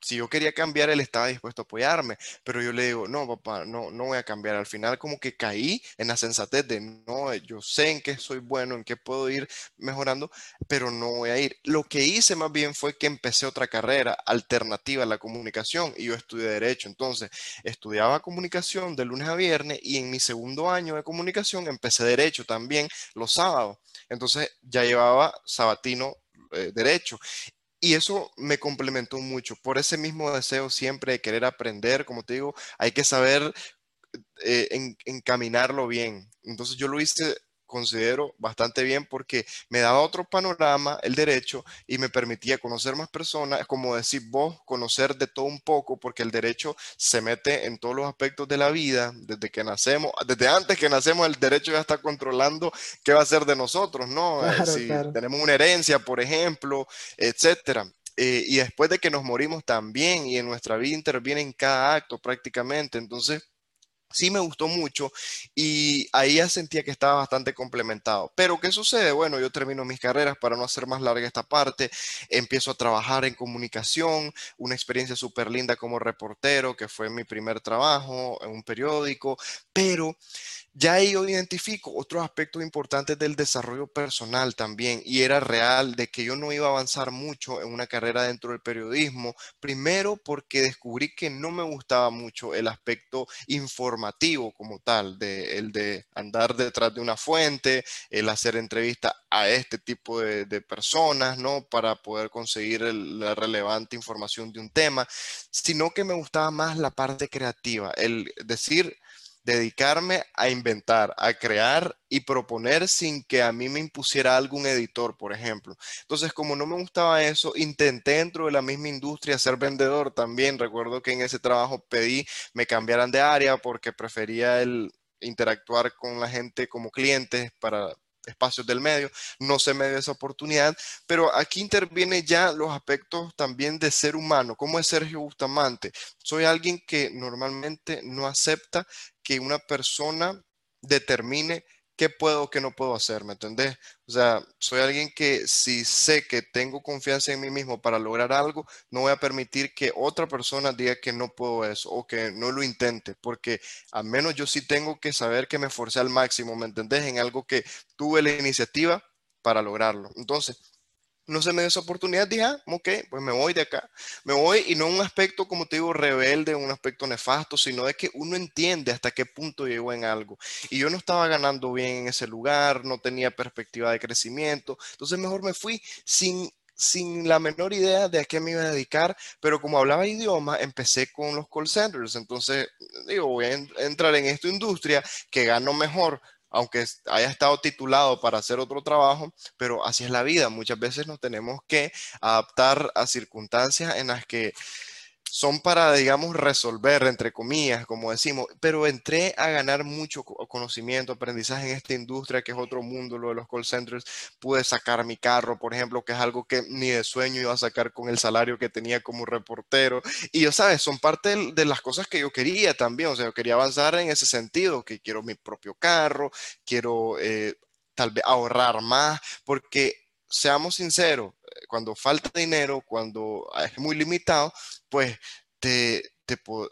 si yo quería cambiar, él estaba dispuesto a apoyarme, pero yo le digo, no, papá, no, no voy a cambiar. Al final como que caí en la sensatez de, no, yo sé en qué soy bueno, en qué puedo ir mejorando, pero no voy a ir. Lo que hice más bien fue que empecé otra carrera alternativa a la comunicación y yo estudié derecho. Entonces, estudiaba comunicación de lunes a viernes y en mi segundo año de comunicación empecé derecho también los sábados. Entonces, ya llevaba sabatino eh, derecho. Y eso me complementó mucho. Por ese mismo deseo siempre de querer aprender, como te digo, hay que saber eh, encaminarlo bien. Entonces yo lo hice considero bastante bien porque me daba otro panorama el derecho y me permitía conocer más personas, como decir vos, conocer de todo un poco, porque el derecho se mete en todos los aspectos de la vida, desde que nacemos, desde antes que nacemos el derecho ya está controlando qué va a ser de nosotros, ¿no? Eh, si tenemos una herencia, por ejemplo, etcétera. Eh, y después de que nos morimos también y en nuestra vida interviene en cada acto prácticamente, entonces sí me gustó mucho y ahí ya sentía que estaba bastante complementado. Pero ¿qué sucede? Bueno, yo termino mis carreras para no hacer más larga esta parte, empiezo a trabajar en comunicación, una experiencia súper linda como reportero, que fue mi primer trabajo en un periódico, pero ya ahí yo identifico otros aspectos importantes del desarrollo personal también y era real de que yo no iba a avanzar mucho en una carrera dentro del periodismo, primero porque descubrí que no me gustaba mucho el aspecto informativo como tal, de, el de andar detrás de una fuente, el hacer entrevistas a este tipo de, personas, ¿no? Para poder conseguir la relevante información de un tema, sino que me gustaba más la parte creativa, el decir dedicarme a inventar, a crear y proponer sin que a mí me impusiera algún editor, por ejemplo. Entonces, como no me gustaba eso, intenté dentro de la misma industria ser vendedor también. Recuerdo que en ese trabajo pedí me cambiaran de área porque prefería el interactuar con la gente como clientes para espacios del medio, no se me dio esa oportunidad, pero aquí interviene ya los aspectos también de ser humano. ¿Cómo es Sergio Bustamante? Soy alguien que normalmente no acepta que una persona determine qué puedo qué no puedo hacer, ¿me entendés? O sea, soy alguien que si sé que tengo confianza en mí mismo para lograr algo, no voy a permitir que otra persona diga que no puedo eso o que no lo intente, porque al menos yo sí tengo que saber que me esforcé al máximo, ¿me entendés? En algo que tuve la iniciativa para lograrlo. Entonces, no se me dio esa oportunidad, dije, ah, ok, pues me voy de acá. Me voy y no un aspecto, como te digo, rebelde, un aspecto nefasto, sino de que uno entiende hasta qué punto llegó en algo. Y yo no estaba ganando bien en ese lugar, no tenía perspectiva de crecimiento, entonces mejor me fui sin sin la menor idea de a qué me iba a dedicar, pero como hablaba idioma, empecé con los call centers. Entonces, digo, voy a entrar en esta industria que gano mejor, aunque haya estado titulado para hacer otro trabajo, pero así es la vida. Muchas veces nos tenemos que adaptar a circunstancias en las que son para, digamos, resolver, entre comillas, como decimos, pero entré a ganar mucho conocimiento, aprendizaje en esta industria, que es otro mundo, lo de los call centers. Pude sacar mi carro, por ejemplo, que es algo que ni de sueño iba a sacar con el salario que tenía como reportero. Y yo, sabes, son parte de las cosas que yo quería también, o sea, yo quería avanzar en ese sentido, que quiero mi propio carro, quiero eh, tal vez ahorrar más, porque seamos sinceros, cuando falta dinero, cuando es muy limitado, pues te,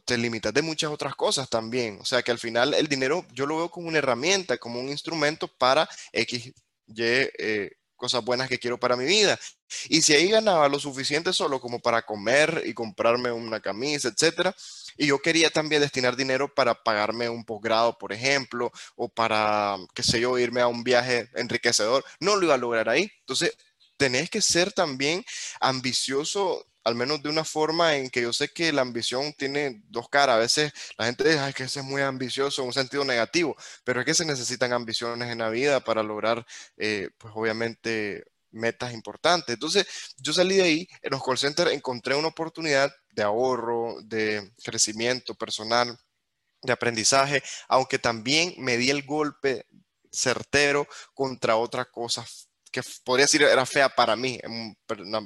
te, limitas de muchas otras cosas también. O sea que al final el dinero yo lo veo como una herramienta, como un instrumento para X, Y eh, cosas buenas que quiero para mi vida. Y si ahí ganaba lo suficiente solo como para comer y comprarme una camisa, etcétera, y yo quería también destinar dinero para pagarme un posgrado, por ejemplo, o para, qué sé yo, irme a un viaje enriquecedor, no lo iba a lograr ahí. Entonces, tenés que ser también ambicioso al menos de una forma en que yo sé que la ambición tiene dos caras. A veces la gente dice que ese es muy ambicioso en un sentido negativo, pero es que se necesitan ambiciones en la vida para lograr, eh, pues obviamente, metas importantes. Entonces, yo salí de ahí, en los call centers encontré una oportunidad de ahorro, de crecimiento personal, de aprendizaje, aunque también me di el golpe certero contra otras cosas que podría decir era fea para mí, en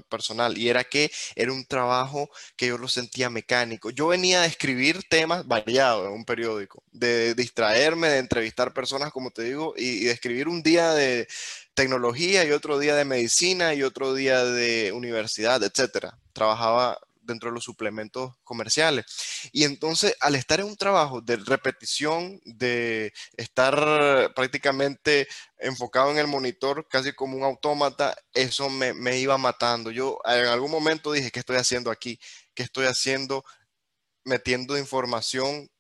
personal, y era que era un trabajo que yo lo sentía mecánico. Yo venía a escribir temas variados en un periódico, de distraerme, de entrevistar personas, como te digo, y, de escribir un día de tecnología y otro día de medicina y otro día de universidad, etcétera. Trabajaba dentro de los suplementos comerciales. Y entonces, al estar en un trabajo de repetición, de estar prácticamente enfocado en el monitor, casi como un autómata, eso me, me iba matando. Yo en algún momento dije, ¿qué estoy haciendo aquí? ¿Qué estoy haciendo metiendo información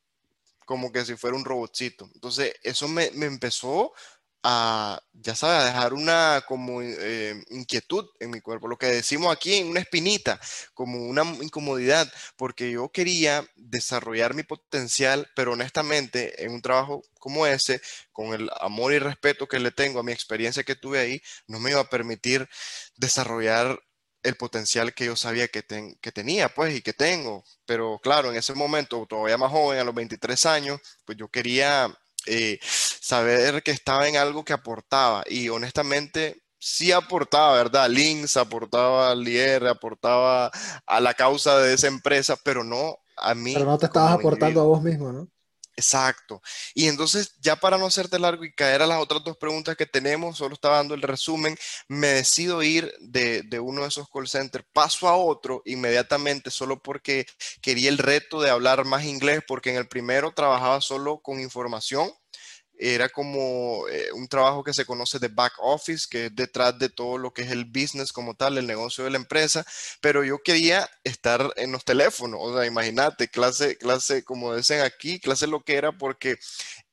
como que si fuera un robotcito? Entonces, eso me, me empezó a, ya sabes, a dejar una como eh, inquietud en mi cuerpo, lo que decimos aquí, una espinita, como una incomodidad, porque yo quería desarrollar mi potencial, pero honestamente en un trabajo como ese, con el amor y respeto que le tengo a mi experiencia que tuve ahí, no me iba a permitir desarrollar el potencial que yo sabía que, que tenía, pues, y que tengo. Pero claro, en ese momento, todavía más joven, a los 23 años, pues yo quería eh, saber que estaba en algo que aportaba y honestamente sí aportaba, ¿verdad? Links aportaba al Lier, aportaba a la causa de esa empresa, pero no a mí. Pero no te estabas aportando a vos mismo, ¿no? Exacto. Y entonces, ya para no hacerte largo y caer a las otras dos preguntas que tenemos, solo estaba dando el resumen, me decido ir de, de, uno de esos call centers, paso a otro inmediatamente, solo porque quería el reto de hablar más inglés, porque en el primero trabajaba solo con información era como eh, un trabajo que se conoce de back office, que es detrás de todo lo que es el business como tal, el negocio de la empresa, pero yo quería estar en los teléfonos, o sea, imagínate, clase, clase, como dicen aquí, clase lo que era, porque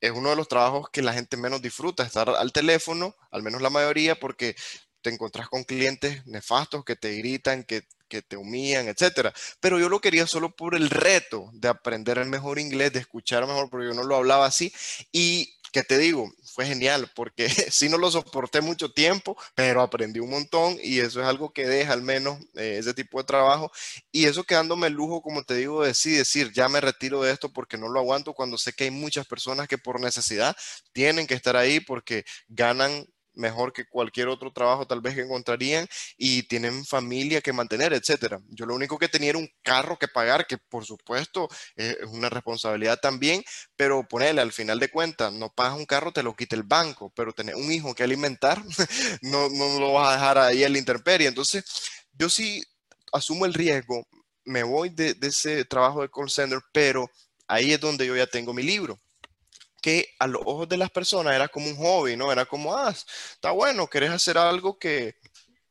es uno de los trabajos que la gente menos disfruta, estar al teléfono, al menos la mayoría, porque te encontrás con clientes nefastos que te gritan, que, que te humillan, etcétera. Pero yo lo quería solo por el reto de aprender el mejor inglés, de escuchar mejor, porque yo no lo hablaba así. Y que te digo, fue genial porque sí no lo soporté mucho tiempo, pero aprendí un montón y eso es algo que deja al menos eh, ese tipo de trabajo. Y eso quedándome el lujo, como te digo, de sí decir, ya me retiro de esto porque no lo aguanto cuando sé que hay muchas personas que por necesidad tienen que estar ahí porque ganan mejor que cualquier otro trabajo tal vez que encontrarían y tienen familia que mantener, etcétera. Yo lo único que tenía era un carro que pagar, que por supuesto es una responsabilidad también, pero ponerle al final de cuentas, no pagas un carro, te lo quita el banco, pero tener un hijo que alimentar, no, no lo vas a dejar ahí a la intemperie. Entonces, yo sí asumo el riesgo, me voy de, de ese trabajo de call center, pero ahí es donde yo ya tengo mi libro que a los ojos de las personas era como un hobby, ¿no? Era como, ah, está bueno, querés hacer algo que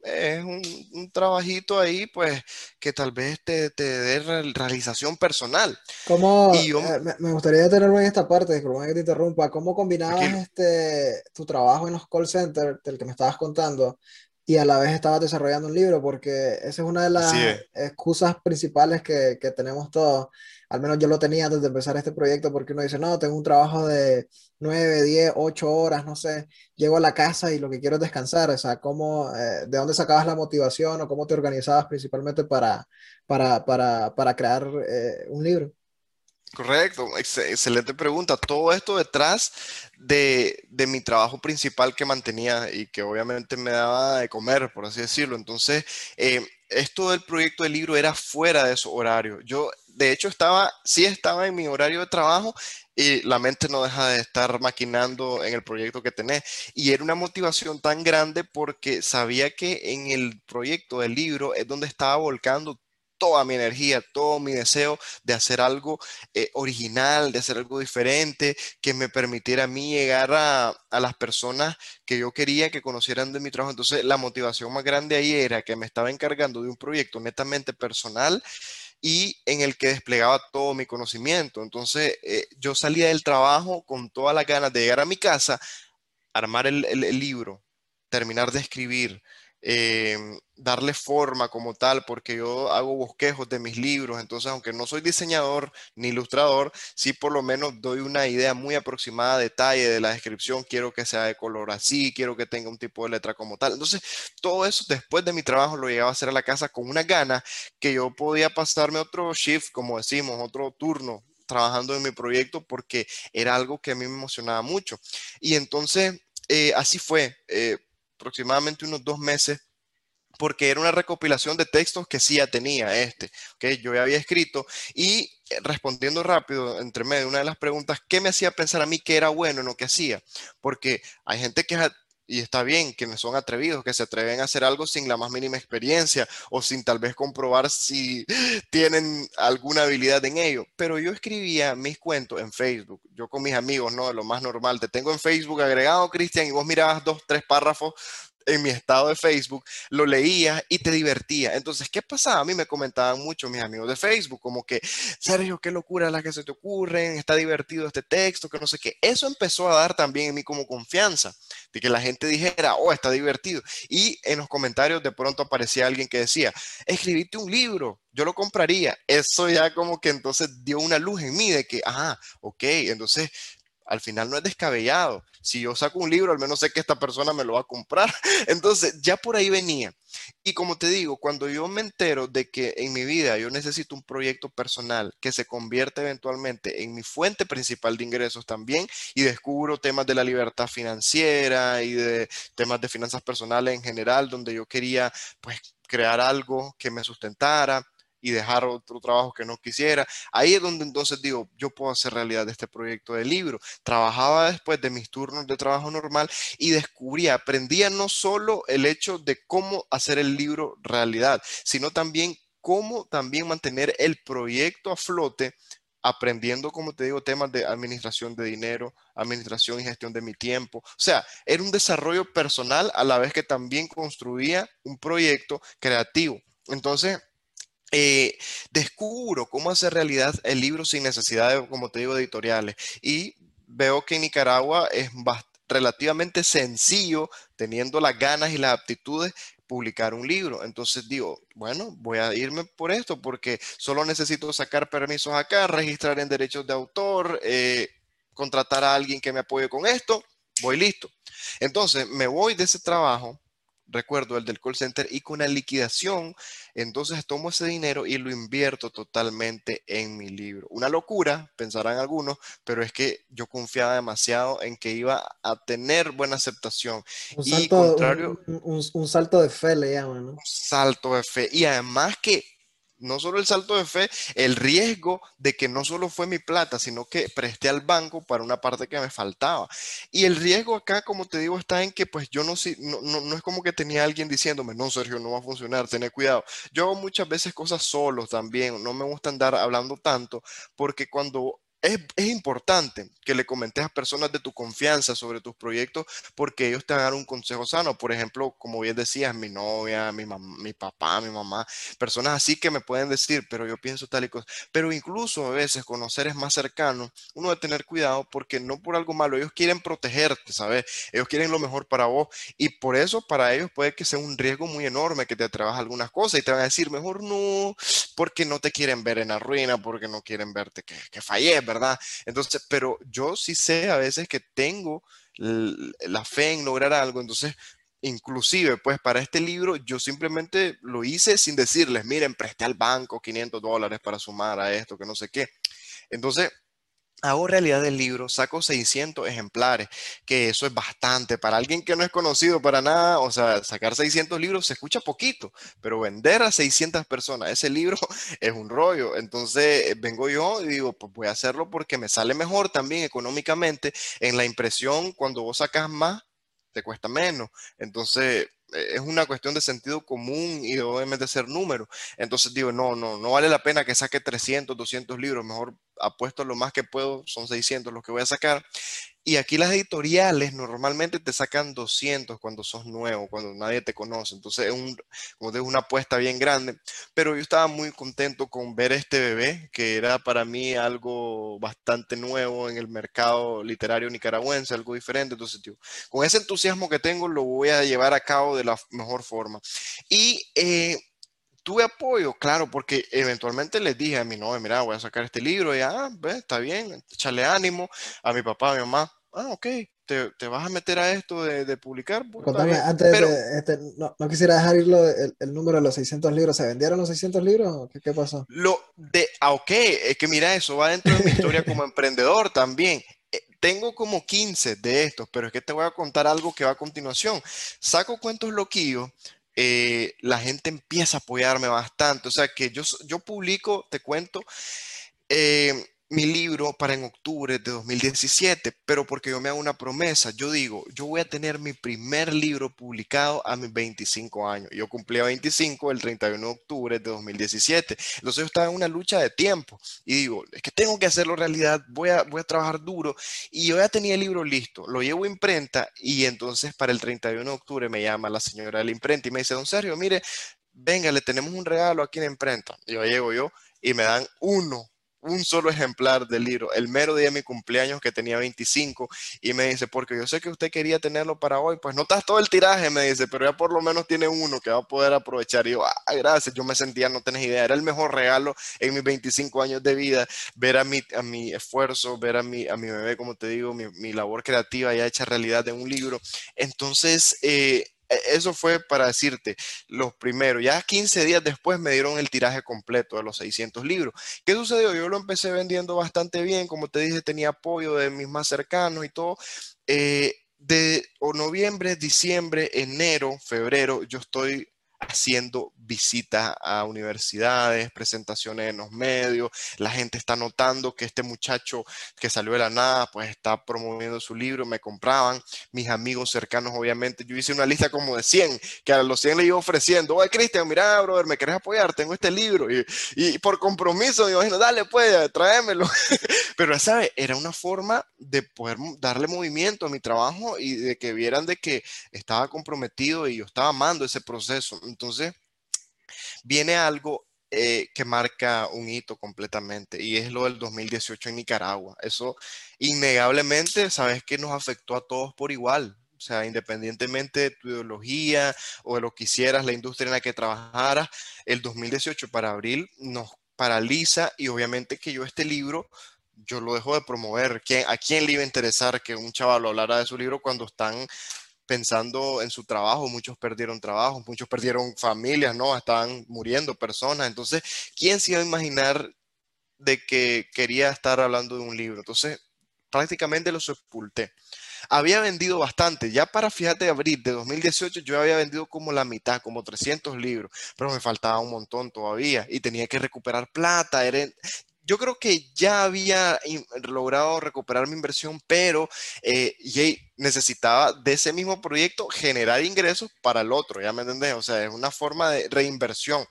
es un, trabajito ahí, pues, que tal vez te, te dé realización personal. ¿Cómo, eh, me, gustaría detenerme en esta parte, disculpa que te interrumpa, ¿cómo combinabas este, tu trabajo en los call centers, del que me estabas contando, y a la vez estabas desarrollando un libro? Porque esa es una de las excusas principales que, que tenemos todos al menos yo lo tenía antes de empezar este proyecto, porque uno dice, no, tengo un trabajo de 9, 10, 8 horas, no sé, llego a la casa y lo que quiero es descansar, o sea, ¿cómo, eh, ¿de dónde sacabas la motivación o cómo te organizabas principalmente para, para, para, para crear eh, un libro? Correcto, excelente pregunta. Todo esto detrás de, de, mi trabajo principal que mantenía y que obviamente me daba de comer, por así decirlo. Entonces, eh, esto del proyecto del libro era fuera de su horario. Yo, de hecho, estaba, sí estaba en mi horario de trabajo y la mente no deja de estar maquinando en el proyecto que tenés. Y era una motivación tan grande porque sabía que en el proyecto del libro es donde estaba volcando toda mi energía, todo mi deseo de hacer algo eh, original, de hacer algo diferente, que me permitiera a mí llegar a, a, las personas que yo quería que conocieran de mi trabajo. Entonces, la motivación más grande ahí era que me estaba encargando de un proyecto netamente personal y en el que desplegaba todo mi conocimiento. Entonces, eh, yo salía del trabajo con todas las ganas de llegar a mi casa, armar el, el libro, terminar de escribir, Em, darle forma como tal, porque yo hago bosquejos de mis libros, entonces aunque no soy diseñador ni ilustrador, sí por lo menos doy una idea muy aproximada, detalle de la descripción, quiero que sea de color así, quiero que tenga un tipo de letra como tal. Entonces, todo eso después de mi trabajo lo llegaba a hacer a la casa con una gana que yo podía pasarme otro shift, como decimos, otro turno trabajando en mi proyecto porque era algo que a mí me emocionaba mucho. Y entonces, eh, así fue. Eh, aproximadamente unos dos meses porque era una recopilación de textos que sí ya tenía este, que yo había escrito y eh, respondiendo rápido entre medio una de las preguntas, ¿qué me hacía pensar a mí que era bueno en lo que hacía? Porque hay gente que y está bien que son atrevidos, que se atreven a hacer algo sin la más mínima experiencia o sin tal vez comprobar si tienen alguna habilidad en ello. Pero yo escribía mis cuentos en Facebook, yo con mis amigos, ¿no? Lo más normal, te tengo en Facebook agregado, Cristian, y vos mirabas dos, tres párrafos en mi estado de Facebook, lo leía y te divertía. Entonces, ¿qué pasaba? A mí me comentaban mucho mis amigos de Facebook, como que, Sergio, qué locura la que se te ocurren, está divertido este texto, que no sé qué. Eso empezó a dar también en mí como confianza, de que la gente dijera, oh, está divertido. Y en los comentarios de pronto aparecía alguien que decía, escribiste un libro, yo lo compraría. Eso ya como que entonces dio una luz en mí de que, ah, ok, entonces al final no es descabellado. Si yo saco un libro, al menos sé que esta persona me lo va a comprar. Entonces, ya por ahí venía. Y como te digo, cuando yo me entero de que en mi vida yo necesito un proyecto personal que se convierta eventualmente en mi fuente principal de ingresos también y descubro temas de la libertad financiera y de temas de finanzas personales en general, donde yo quería pues crear algo que me sustentara, y dejar otro trabajo que no quisiera. Ahí es donde entonces digo, yo puedo hacer realidad este proyecto de libro. Trabajaba después de mis turnos de trabajo normal y descubría, aprendía no solo el hecho de cómo hacer el libro realidad, sino también cómo también mantener el proyecto a flote aprendiendo, como te digo, temas de administración de dinero, administración y gestión de mi tiempo. O sea, era un desarrollo personal a la vez que también construía un proyecto creativo. Entonces, eh, descubro cómo hacer realidad el libro sin necesidad de, como te digo, editoriales. Y veo que en Nicaragua es relativamente sencillo, teniendo las ganas y las aptitudes, publicar un libro. Entonces digo, bueno, voy a irme por esto porque solo necesito sacar permisos acá, registrar en derechos de autor, eh, contratar a alguien que me apoye con esto, voy listo. Entonces me voy de ese trabajo recuerdo el del call center, y con la liquidación, entonces tomo ese dinero y lo invierto totalmente en mi libro. Una locura, pensarán algunos, pero es que yo confiaba demasiado en que iba a tener buena aceptación. Un salto, contrario, un, salto de fe le llaman, ¿no? Un salto de fe. Y además que no solo el salto de fe, el riesgo de que no solo fue mi plata, sino que presté al banco para una parte que me faltaba. Y el riesgo acá, como te digo, está en que pues yo no, no, no, es como que tenía alguien diciéndome, no, Sergio, no va a funcionar, ten cuidado. Yo hago muchas veces cosas solos también, no me gusta andar hablando tanto, porque cuando es, importante que le comentes a personas de tu confianza sobre tus proyectos porque ellos te van a dar un consejo sano. Por ejemplo, como bien decías, mi novia, mi, mi papá, mi mamá, personas así que me pueden decir, pero yo pienso tal y cosa. Pero incluso a veces con seres más cercanos, uno debe tener cuidado porque no por algo malo, ellos quieren protegerte, ¿sabes? Ellos quieren lo mejor para vos y por eso para ellos puede que sea un riesgo muy enorme que te a algunas cosas y te van a decir, mejor no, porque no te quieren ver en la ruina, porque no quieren verte que, que falles, ¿verdad? Entonces, pero yo sí sé a veces que tengo la fe en lograr algo, entonces inclusive, pues para este libro yo simplemente lo hice sin decirles, miren, presté al banco 500 dólares para sumar a esto, que no sé qué. Entonces, hago realidad del libro, saco 600 ejemplares, que eso es bastante para alguien que no es conocido para nada, o sea, sacar 600 libros se escucha poquito, pero vender a 600 personas ese libro es un rollo. Entonces vengo yo y digo, pues voy a hacerlo porque me sale mejor también económicamente en la impresión, cuando vos sacas más, te cuesta menos. Entonces, es una cuestión de sentido común y obviamente ser número. Entonces digo, no, no, no vale la pena que saque 300, 200 libros, mejor apuesto lo más que puedo, son 600 los que voy a sacar. Y aquí las editoriales normalmente te sacan 200 cuando sos nuevo, cuando nadie te conoce. Entonces es un, como te una apuesta bien grande. Pero yo estaba muy contento con ver este bebé, que era para mí algo bastante nuevo en el mercado literario nicaragüense, algo diferente. Entonces, tío, con ese entusiasmo que tengo, lo voy a llevar a cabo de la mejor forma. Y eh, tuve apoyo, claro, porque eventualmente les dije a mi novia, mira, voy a sacar este libro, y ah, está bien, echarle ánimo a mi papá, a mi mamá, ah, ok, te, te vas a meter a esto de, de publicar. Contame, antes Pero, de, este, no, no, quisiera dejar irlo el, el, número de los 600 libros, ¿se vendieron los 600 libros? ¿Qué, qué pasó? Lo de, ah, ok, es que mira, eso va dentro de mi historia como emprendedor también eh, tengo como 15 de estos, pero es que te voy a contar algo que va a continuación. Saco cuentos loquillos, eh, la gente empieza a apoyarme bastante. O sea que yo, yo publico, te cuento, eh, mi libro para en octubre de 2017, pero porque yo me hago una promesa, yo digo, yo voy a tener mi primer libro publicado a mis 25 años. Yo cumplí a 25 el 31 de octubre de 2017. Entonces yo estaba en una lucha de tiempo y digo, es que tengo que hacerlo realidad, voy a, voy a trabajar duro. Y yo ya tenía el libro listo, lo llevo a imprenta y entonces para el 31 de octubre me llama la señora de la imprenta y me dice, don Sergio, mire, venga, le tenemos un regalo aquí en la imprenta. Y yo llego yo y me dan uno un solo ejemplar del libro, el mero día de mi cumpleaños que tenía 25, y me dice, porque yo sé que usted quería tenerlo para hoy, pues no estás todo el tiraje, me dice, pero ya por lo menos tiene uno que va a poder aprovechar. Y yo, ah, gracias, yo me sentía, no tenés idea, era el mejor regalo en mis 25 años de vida, ver a mi, a mi esfuerzo, ver a mi, a mi bebé, como te digo, mi, mi labor creativa ya hecha realidad de un libro. Entonces, eh, eso fue para decirte los primeros. Ya 15 días después me dieron el tiraje completo de los 600 libros. ¿Qué sucedió? Yo lo empecé vendiendo bastante bien. Como te dije, tenía apoyo de mis más cercanos y todo. Eh, de noviembre, diciembre, enero, febrero, yo estoy haciendo visitas a universidades, presentaciones en los medios, la gente está notando que este muchacho que salió de la nada, pues está promoviendo su libro, me compraban, mis amigos cercanos obviamente, yo hice una lista como de 100, que a los 100 le iba ofreciendo, oye Cristian, mira, brother, ¿me querés apoyar? Tengo este libro, y, y por compromiso, me imagino, dale pues, tráemelo, pero ¿sabes? Era una forma de poder darle movimiento a mi trabajo y de que vieran de que estaba comprometido y yo estaba amando ese proceso, entonces viene algo eh, que marca un hito completamente y es lo del 2018 en Nicaragua. Eso innegablemente, sabes que nos afectó a todos por igual. O sea, independientemente de tu ideología o de lo que hicieras, la industria en la que trabajaras, el 2018 para abril nos paraliza y obviamente que yo este libro yo lo dejo de promover. ¿A quién le iba a interesar que un chaval hablara de su libro cuando están pensando en su trabajo, muchos perdieron trabajo, muchos perdieron familias, ¿no? Estaban muriendo personas. Entonces, ¿quién se iba a imaginar de que quería estar hablando de un libro? Entonces, prácticamente lo sepulté. Había vendido bastante, ya para, fíjate, abril de 2018 yo había vendido como la mitad, como 300 libros, pero me faltaba un montón todavía y tenía que recuperar plata. Yo creo que ya había logrado recuperar mi inversión, pero eh, necesitaba de ese mismo proyecto generar ingresos para el otro, ¿ya me entendés? O sea, es una forma de reinversión.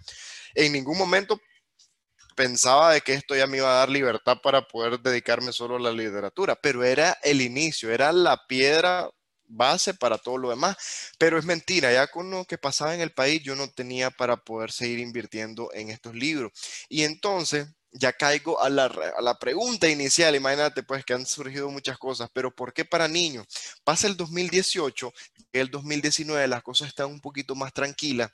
En ningún momento pensaba de que esto ya me iba a dar libertad para poder dedicarme solo a la literatura, pero era el inicio, era la piedra base para todo lo demás. Pero es mentira, ya con lo que pasaba en el país yo no tenía para poder seguir invirtiendo en estos libros. Y entonces ya caigo a la, a la, pregunta inicial, imagínate pues que han surgido muchas cosas, pero ¿por qué para niños? Pasa el 2018, el 2019 las cosas están un poquito más tranquilas.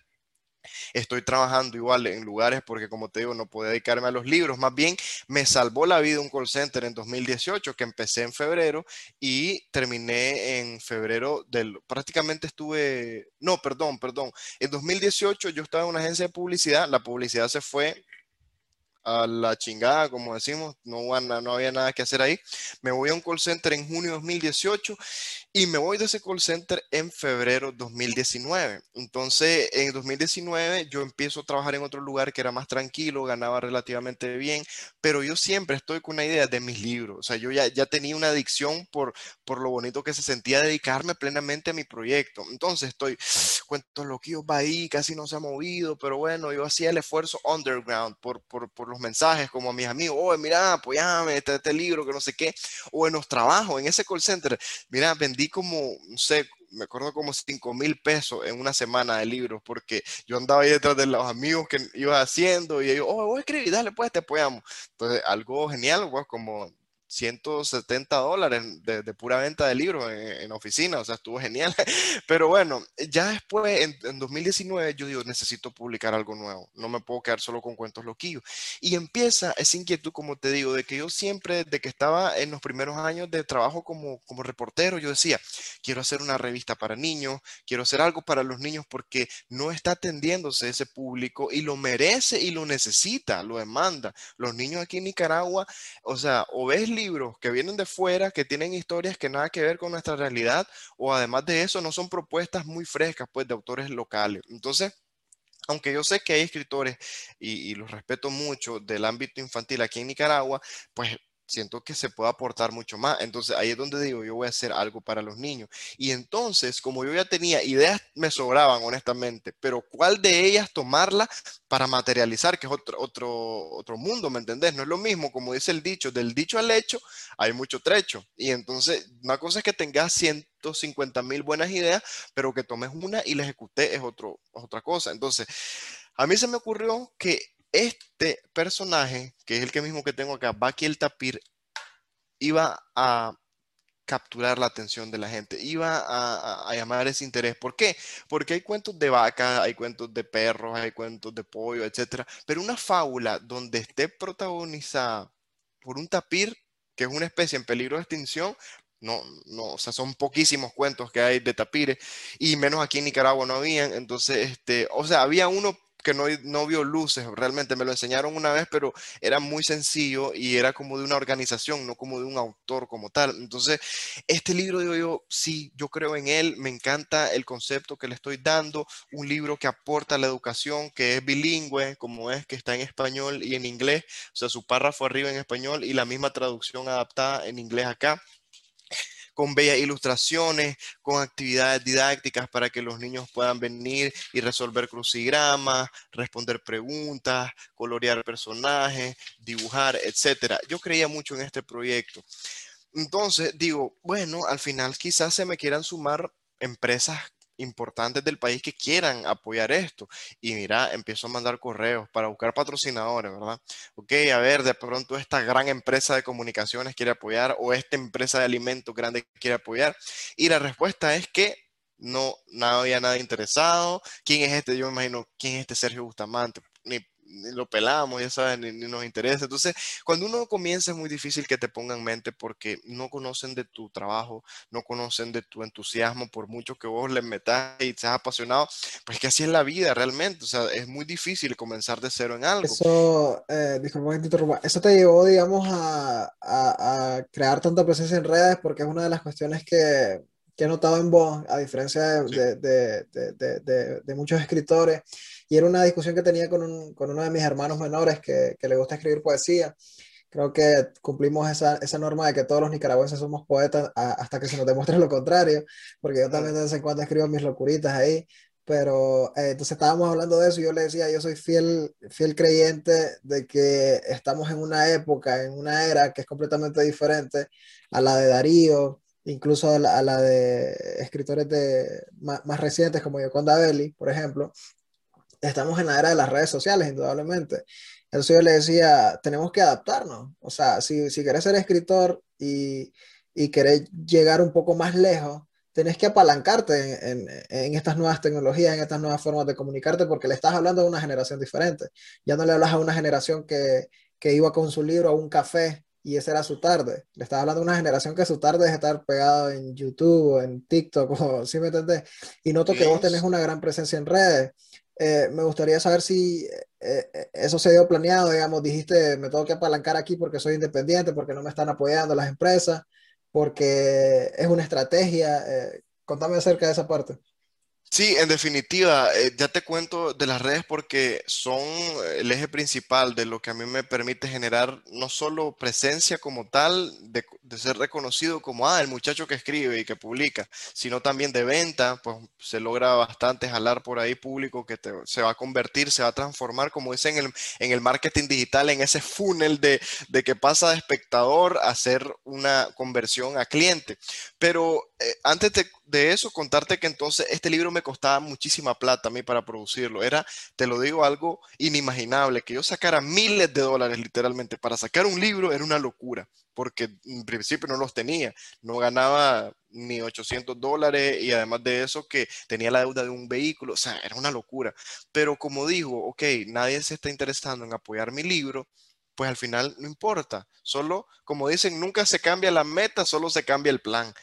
Estoy trabajando igual en lugares porque, como te digo, no puedo dedicarme a los libros. Más bien, me salvó la vida un call center en 2018, que empecé en febrero y terminé en febrero del... Prácticamente estuve... No, perdón, perdón. En 2018 yo estaba en una agencia de publicidad. La publicidad se fue a la chingada, como decimos, no, no había nada que hacer ahí. Me voy a un call center en junio de 2018 y me voy de ese call center en febrero 2019. Entonces, en 2019 yo empiezo a trabajar en otro lugar que era más tranquilo, ganaba relativamente bien, pero yo siempre estoy con una idea de mis libros. O sea, yo ya, ya tenía una adicción por, por lo bonito que se sentía dedicarme plenamente a mi proyecto. Entonces, estoy, cuentos loquillos va ahí, casi no se ha movido, pero bueno, yo hacía el esfuerzo underground por, por, por los mensajes, como a mis amigos, oh, mira, apoyame, este, este libro, que no sé qué, o en los trabajos, en ese call center, mira, vendí como, no sé, me acuerdo como 5 mil pesos en una semana de libros, porque yo andaba ahí detrás de los amigos que iba haciendo y ellos, oh, voy a escribir, dale, pues te apoyamos. Entonces, algo genial, pues, como 170 dólares de, pura venta de libros en, oficina, o sea, estuvo genial. Pero bueno, ya después, en, 2019, yo digo, necesito publicar algo nuevo, no me puedo quedar solo con cuentos loquillos. Y empieza esa inquietud, como te digo, de que yo siempre, de que estaba en los primeros años de trabajo como, como reportero, yo decía, quiero hacer una revista para niños, quiero hacer algo para los niños porque no está atendiéndose ese público y lo merece y lo necesita, lo demanda. Los niños aquí en Nicaragua, o sea, o ves libros que vienen de fuera, que tienen historias que nada que ver con nuestra realidad, o además de eso, no son propuestas muy frescas, pues, de autores locales. Entonces, aunque yo sé que hay escritores, y, y los respeto mucho, del ámbito infantil aquí en Nicaragua, pues siento que se puede aportar mucho más. Entonces ahí es donde digo, yo voy a hacer algo para los niños. Y entonces, como yo ya tenía ideas, me sobraban honestamente, pero ¿cuál de ellas tomarla para materializar? Que es otro, otro, otro mundo, ¿me entendés? No es lo mismo, como dice el dicho, del dicho al hecho hay mucho trecho. Y entonces, una cosa es que tengas 150 mil buenas ideas, pero que tomes una y la ejecutes es otro, otra cosa. Entonces, a mí se me ocurrió que este personaje, que es el que mismo que tengo acá, Baki el Tapir, iba a capturar la atención de la gente, iba a, llamar ese interés. ¿Por qué? Porque hay cuentos de vacas, hay cuentos de perros, hay cuentos de pollo, etcétera, pero una fábula donde esté protagonizada por un tapir, que es una especie en peligro de extinción, no, no, o sea, son poquísimos cuentos que hay de tapires, y menos aquí en Nicaragua no habían, entonces, este, o sea, había uno que no, no vio luces, realmente me lo enseñaron una vez, pero era muy sencillo y era como de una organización, no como de un autor como tal. Entonces, este libro, digo yo, sí, yo creo en él, me encanta el concepto que le estoy dando, un libro que aporta la educación, que es bilingüe, como es, que está en español y en inglés, o sea, su párrafo arriba en español y la misma traducción adaptada en inglés acá con bellas ilustraciones, con actividades didácticas para que los niños puedan venir y resolver crucigramas, responder preguntas, colorear personajes, dibujar, etc. Yo creía mucho en este proyecto. Entonces digo, bueno, al final quizás se me quieran sumar empresas importantes del país que quieran apoyar esto. Y mira, empiezo a mandar correos para buscar patrocinadores, ¿verdad? Ok, a ver, de pronto esta gran empresa de comunicaciones quiere apoyar o esta empresa de alimentos grande quiere apoyar. Y la respuesta es que no, no había nada interesado. ¿Quién es este? Yo me imagino, ¿quién es este Sergio Bustamante? Ni, lo pelamos, ya sabes, ni, nos interesa. Entonces, cuando uno comienza es muy difícil que te pongan en mente porque no conocen de tu trabajo, no conocen de tu entusiasmo, por mucho que vos le metas y seas apasionado, pues que así es la vida realmente, o sea, es muy difícil comenzar de cero en algo. Eso, eh, eso te llevó, digamos, a, a, crear tanta presencia en redes porque es una de las cuestiones que, que he notado en vos, a diferencia de, de, de, de, muchos escritores, y era una discusión que tenía con, con uno de mis hermanos menores que, que, le gusta escribir poesía. Creo que cumplimos esa, esa norma de que todos los nicaragüenses somos poetas hasta que se nos demuestre lo contrario, porque yo también de vez en cuando escribo mis locuritas ahí, pero eh, entonces estábamos hablando de eso y yo le decía, yo soy fiel, fiel creyente de que estamos en una época, en una era que es completamente diferente a la de Darío, incluso a la, de escritores de, más, recientes como Yoconda Belli, por ejemplo. Estamos en la era de las redes sociales, indudablemente. Entonces yo le decía, tenemos que adaptarnos. O sea, si, si querés ser escritor y, y querés llegar un poco más lejos, tenés que apalancarte en, en, estas nuevas tecnologías, en estas nuevas formas de comunicarte, porque le estás hablando a una generación diferente. Ya no le hablas a una generación que, que iba con su libro a un café y esa era su tarde. Le estás hablando a una generación que su tarde es estar pegado en YouTube o en TikTok, o, ¿sí me entendés? Y noto que vos tenés una gran presencia en redes. Eh, me gustaría saber si eh, eh, eso se dio planeado, digamos, dijiste, me tengo que apalancar aquí porque soy independiente, porque no me están apoyando las empresas, porque es una estrategia. contame acerca de esa parte. Sí, en definitiva, eh, ya te cuento de las redes porque son el eje principal de lo que a mí me permite generar no solo presencia como tal, de, ser reconocido como, ah, el muchacho que escribe y que publica, sino también de venta, pues se logra bastante jalar por ahí público que se va a convertir, se va a transformar, como dicen en el, en el marketing digital, en ese funnel de, de que pasa de espectador a ser una conversión a cliente. Pero eh, antes de, eso, contarte que entonces este libro me costaba muchísima plata a mí para producirlo. Era, te lo digo, algo inimaginable, que yo sacara miles de dólares literalmente. Para sacar un libro era una locura, porque en principio no los tenía. No ganaba ni 800 dólares y además de eso que tenía la deuda de un vehículo. O sea, era una locura. Pero como digo, ok, nadie se está interesando en apoyar mi libro pues al final no importa. Solo, como dicen, nunca se cambia la meta, solo se cambia el plan.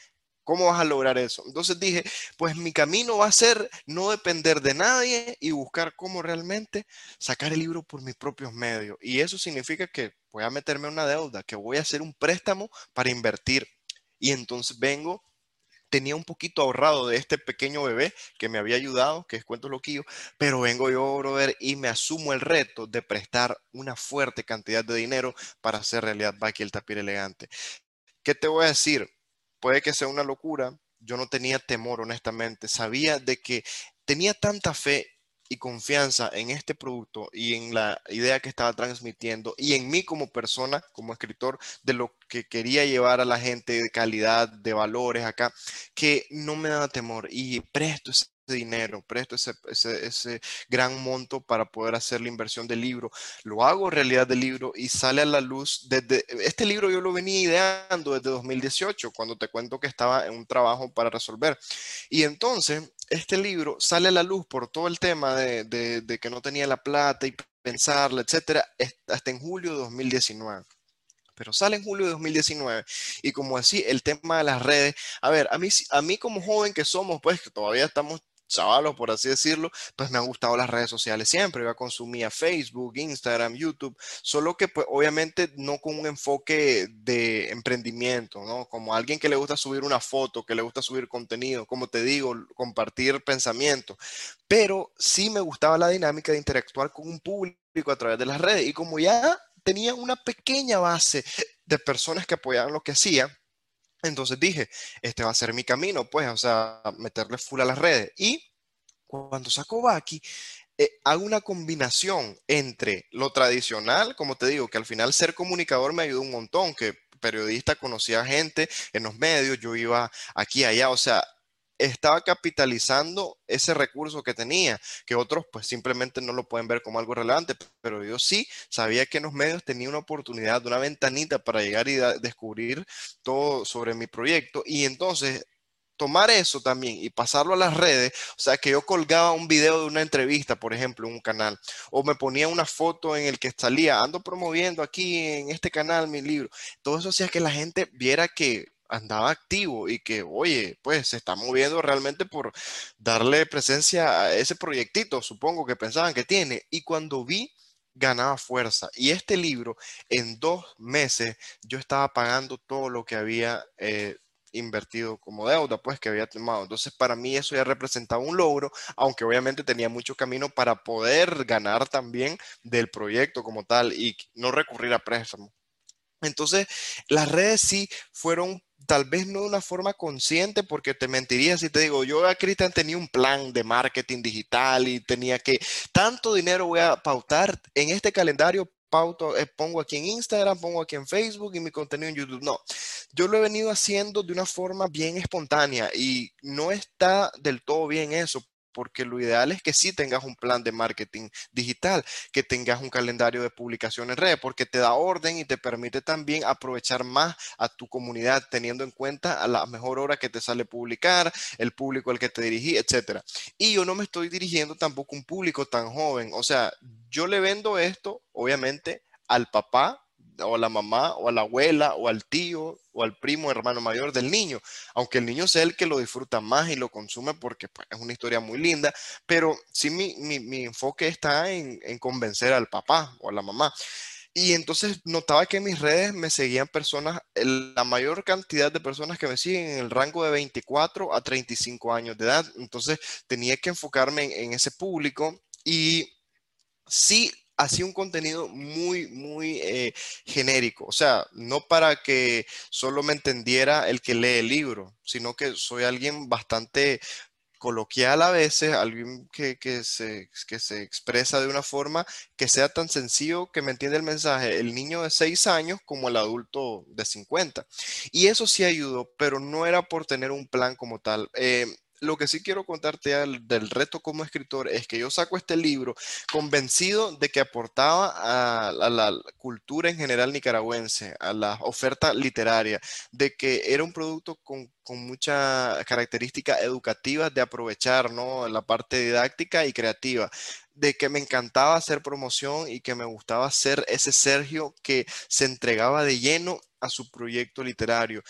¿Cómo vas a lograr eso? Entonces dije, pues mi camino va a ser no depender de nadie y buscar cómo realmente sacar el libro por mis propios medios. Y eso significa que voy a meterme en una deuda, que voy a hacer un préstamo para invertir. Y entonces vengo, tenía un poquito ahorrado de este pequeño bebé que me había ayudado, que es Cuento Loquillo, pero vengo yo, brother, y me asumo el reto de prestar una fuerte cantidad de dinero para hacer realidad Baki el tapir elegante. ¿Qué te voy a decir? Puede que sea una locura, yo no tenía temor, honestamente. Sabía de que tenía tanta fe y confianza en este producto y en la idea que estaba transmitiendo y en mí como persona, como escritor, de lo que quería llevar a la gente de calidad, de valores acá, que no me daba temor y presto ese dinero, presto ese, ese, gran monto para poder hacer la inversión del libro. Lo hago realidad del libro y sale a la luz desde, este libro yo lo venía ideando desde 2018, cuando te cuento que estaba en un trabajo para resolver. Y entonces, este libro sale a la luz por todo el tema de, de que no tenía la plata y pensarla, etcétera, hasta en julio de 2019 pero sale en julio de 2019. Y como así, el tema de las redes, a ver, a mí, a mí como joven que somos, pues que todavía estamos chavalos, por así decirlo, pues me han gustado las redes sociales siempre. Yo consumía Facebook, Instagram, YouTube, solo que pues obviamente no con un enfoque de emprendimiento, ¿no? Como alguien que le gusta subir una foto, que le gusta subir contenido, como te digo, compartir pensamiento. Pero sí me gustaba la dinámica de interactuar con un público a través de las redes. Y como ya tenía una pequeña base de personas que apoyaban lo que hacía, entonces dije, este va a ser mi camino, pues, o sea, meterle full a las redes. Y cuando saco Baki, eh, hago una combinación entre lo tradicional, como te digo, que al final ser comunicador me ayudó un montón, que periodista conocía gente en los medios, yo iba aquí allá, o sea, estaba capitalizando ese recurso que tenía, que otros pues simplemente no lo pueden ver como algo relevante, pero yo sí sabía que en los medios tenía una oportunidad, una ventanita para llegar y descubrir todo sobre mi proyecto. Y entonces tomar eso también y pasarlo a las redes, o sea, que yo colgaba un video de una entrevista, por ejemplo, en un canal, o me ponía una foto en el que salía, ando promoviendo aquí en este canal mi libro, todo eso hacía que la gente viera que andaba activo y que, oye, pues se está moviendo realmente por darle presencia a ese proyectito, supongo que pensaban que tiene. Y cuando vi, ganaba fuerza. Y este libro, en dos meses, yo estaba pagando todo lo que había eh, invertido como deuda, pues que había tomado. Entonces, para mí eso ya representaba un logro, aunque obviamente tenía mucho camino para poder ganar también del proyecto como tal y no recurrir a préstamos. Entonces, las redes sí fueron tal vez no de una forma consciente, porque te mentiría si te digo, yo a Cristian tenía un plan de marketing digital y tenía que, tanto dinero voy a pautar en este calendario, pauto, eh, pongo aquí en Instagram, pongo aquí en Facebook y mi contenido en YouTube. No, yo lo he venido haciendo de una forma bien espontánea y no está del todo bien eso, porque lo ideal es que sí tengas un plan de marketing digital, que tengas un calendario de publicación en red, porque te da orden y te permite también aprovechar más a tu comunidad, teniendo en cuenta a la mejor hora que te sale publicar, el público al que te dirigí, etcétera. Y yo no me estoy dirigiendo tampoco a un público tan joven, o sea, yo le vendo esto, obviamente, al papá o a la mamá o a la abuela o al tío o al primo hermano mayor del niño, aunque el niño sea el que lo disfruta más y lo consume porque pues, es una historia muy linda, pero sí mi, mi, enfoque está en, en, convencer al papá o a la mamá. Y entonces notaba que en mis redes me seguían personas, la mayor cantidad de personas que me siguen en el rango de 24 a 35 años de edad. Entonces tenía que enfocarme en, en ese público y sí hacía un contenido muy, muy eh, genérico. O sea, no para que solo me entendiera el que lee el libro, sino que soy alguien bastante coloquial a veces, alguien que, se, que se expresa de una forma que sea tan sencillo que me entiende el mensaje, el niño de 6 años como el adulto de 50. Y eso sí ayudó, pero no era por tener un plan como tal. Eh, lo que sí quiero contarte del, reto como escritor es que yo saco este libro convencido de que aportaba a, la cultura en general nicaragüense, a la oferta literaria, de que era un producto con, muchas características educativas de aprovechar ¿no? la parte didáctica y creativa de que me encantaba hacer promoción y que me gustaba ser ese Sergio que se entregaba de lleno a su proyecto literario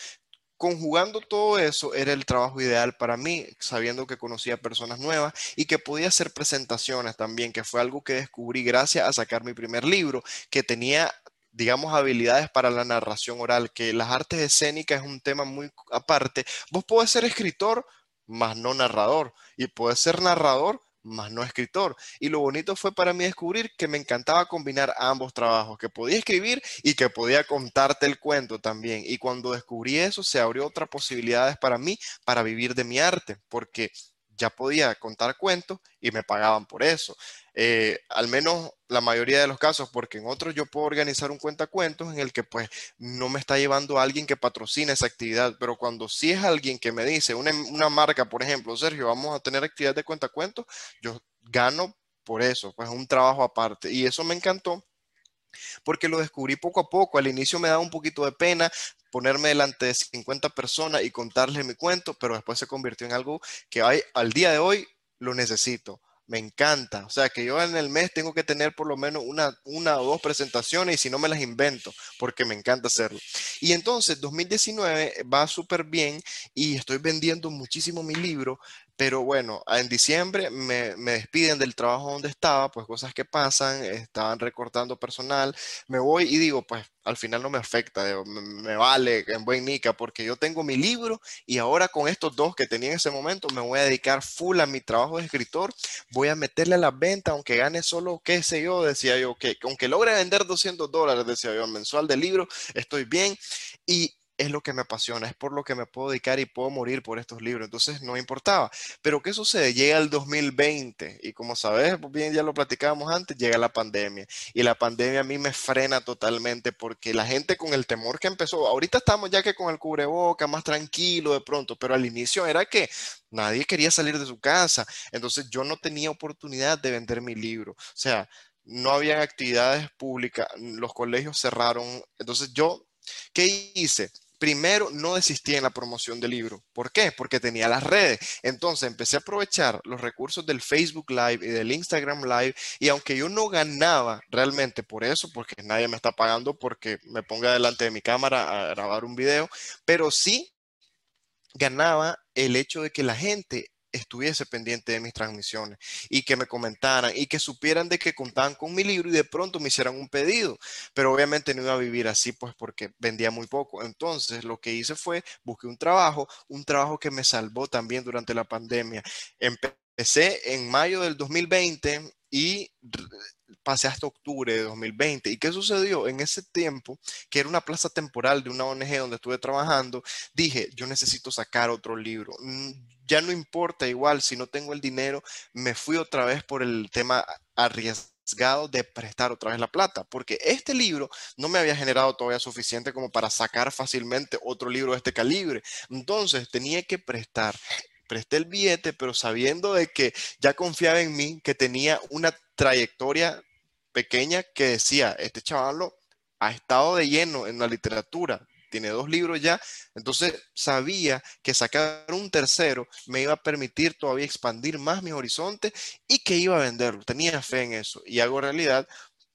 conjugando todo eso era el trabajo ideal para mí, sabiendo que conocía personas nuevas y que podía hacer presentaciones también, que fue algo que descubrí gracias a sacar mi primer libro, que tenía digamos, habilidades para la narración oral, que las artes escénicas es un tema muy aparte. Vos podés ser escritor, más no narrador, y podés ser narrador, más no escritor. Y lo bonito fue para mí descubrir que me encantaba combinar ambos trabajos, que podía escribir y que podía contarte el cuento también. Y cuando descubrí eso, se abrió otras posibilidades para mí para vivir de mi arte, porque ya podía contar cuentos y me pagaban por eso. Eh, al menos la mayoría de los casos, porque en otros yo puedo organizar un cuentacuentos en el que pues no me está llevando alguien que patrocine esa actividad, pero cuando sí es alguien que me dice, una, una marca, por ejemplo, Sergio, vamos a tener actividad de cuentacuentos, yo gano por eso, pues un trabajo aparte. Y eso me encantó porque lo descubrí poco a poco. Al inicio me daba un poquito de pena ponerme delante de 50 personas y contarles mi cuento, pero después se convirtió en algo que hay, al día de hoy lo necesito me encanta. O sea, que yo en el mes tengo que tener por lo menos una, una o dos presentaciones y si no me las invento, porque me encanta hacerlo. Y entonces, 2019 va súper bien y estoy vendiendo muchísimo mi libro, pero bueno, en diciembre me, despiden del trabajo donde estaba, pues cosas que pasan, estaban recortando personal, me voy y digo, pues al final no me afecta, me, vale en buen nica, porque yo tengo mi libro y ahora con estos dos que tenía en ese momento me voy a dedicar full a mi trabajo de escritor, voy a meterle a la venta, aunque gane solo, qué sé yo, decía yo, que aunque logre vender 200 dólares, decía yo, mensual de libro, estoy bien. Y es lo que me apasiona, es por lo que me puedo dedicar y puedo morir por estos libros. Entonces no importaba. Pero ¿qué sucede? Llega el 2020 y como sabes, pues bien ya lo platicábamos antes, llega la pandemia. Y la pandemia a mí me frena totalmente porque la gente con el temor que empezó, ahorita estamos ya que con el cubreboca, más tranquilo de pronto, pero al inicio era que nadie quería salir de su casa. Entonces yo no tenía oportunidad de vender mi libro. O sea, no habían actividades públicas, los colegios cerraron. Entonces yo, ¿qué hice? Primero no desistí en la promoción del libro. ¿Por qué? Porque tenía las redes. Entonces empecé a aprovechar los recursos del Facebook Live y del Instagram Live y aunque yo no ganaba realmente por eso, porque nadie me está pagando porque me ponga delante de mi cámara a grabar un video, pero sí ganaba el hecho de que la gente estuviese pendiente de mis transmisiones y que me comentaran y que supieran de que contaban con mi libro y de pronto me hicieran un pedido. Pero obviamente no iba a vivir así pues porque vendía muy poco. Entonces lo que hice fue busqué un trabajo, un trabajo que me salvó también durante la pandemia. Empecé en mayo del 2020 y pasé hasta octubre de 2020. ¿Y qué sucedió? En ese tiempo, que era una plaza temporal de una ONG donde estuve trabajando, dije, yo necesito sacar otro libro. Mm, ya no importa igual, si no tengo el dinero, me fui otra vez por el tema arriesgado de prestar otra vez la plata, porque este libro no me había generado todavía suficiente como para sacar fácilmente otro libro de este calibre. Entonces tenía que prestar. Presté el billete, pero sabiendo de que ya confiaba en mí, que tenía una trayectoria pequeña que decía, este chaval ha estado de lleno en la literatura, tiene dos libros ya, entonces sabía que sacar un tercero me iba a permitir todavía expandir más mis horizontes y que iba a venderlo. Tenía fe en eso y hago realidad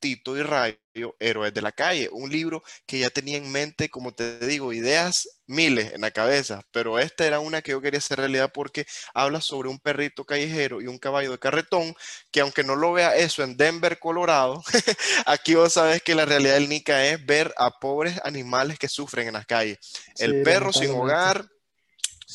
Tito y Rayo, Héroes de la Calle, un libro que ya tenía en mente, como te digo, ideas miles en la cabeza, pero esta era una que yo quería hacer realidad porque habla sobre un perrito callejero y un caballo de carretón, que aunque no lo vea eso en Denver, Colorado, aquí vos sabes que la realidad del Nica es ver a pobres animales que sufren en las calles. El perro sin hogar,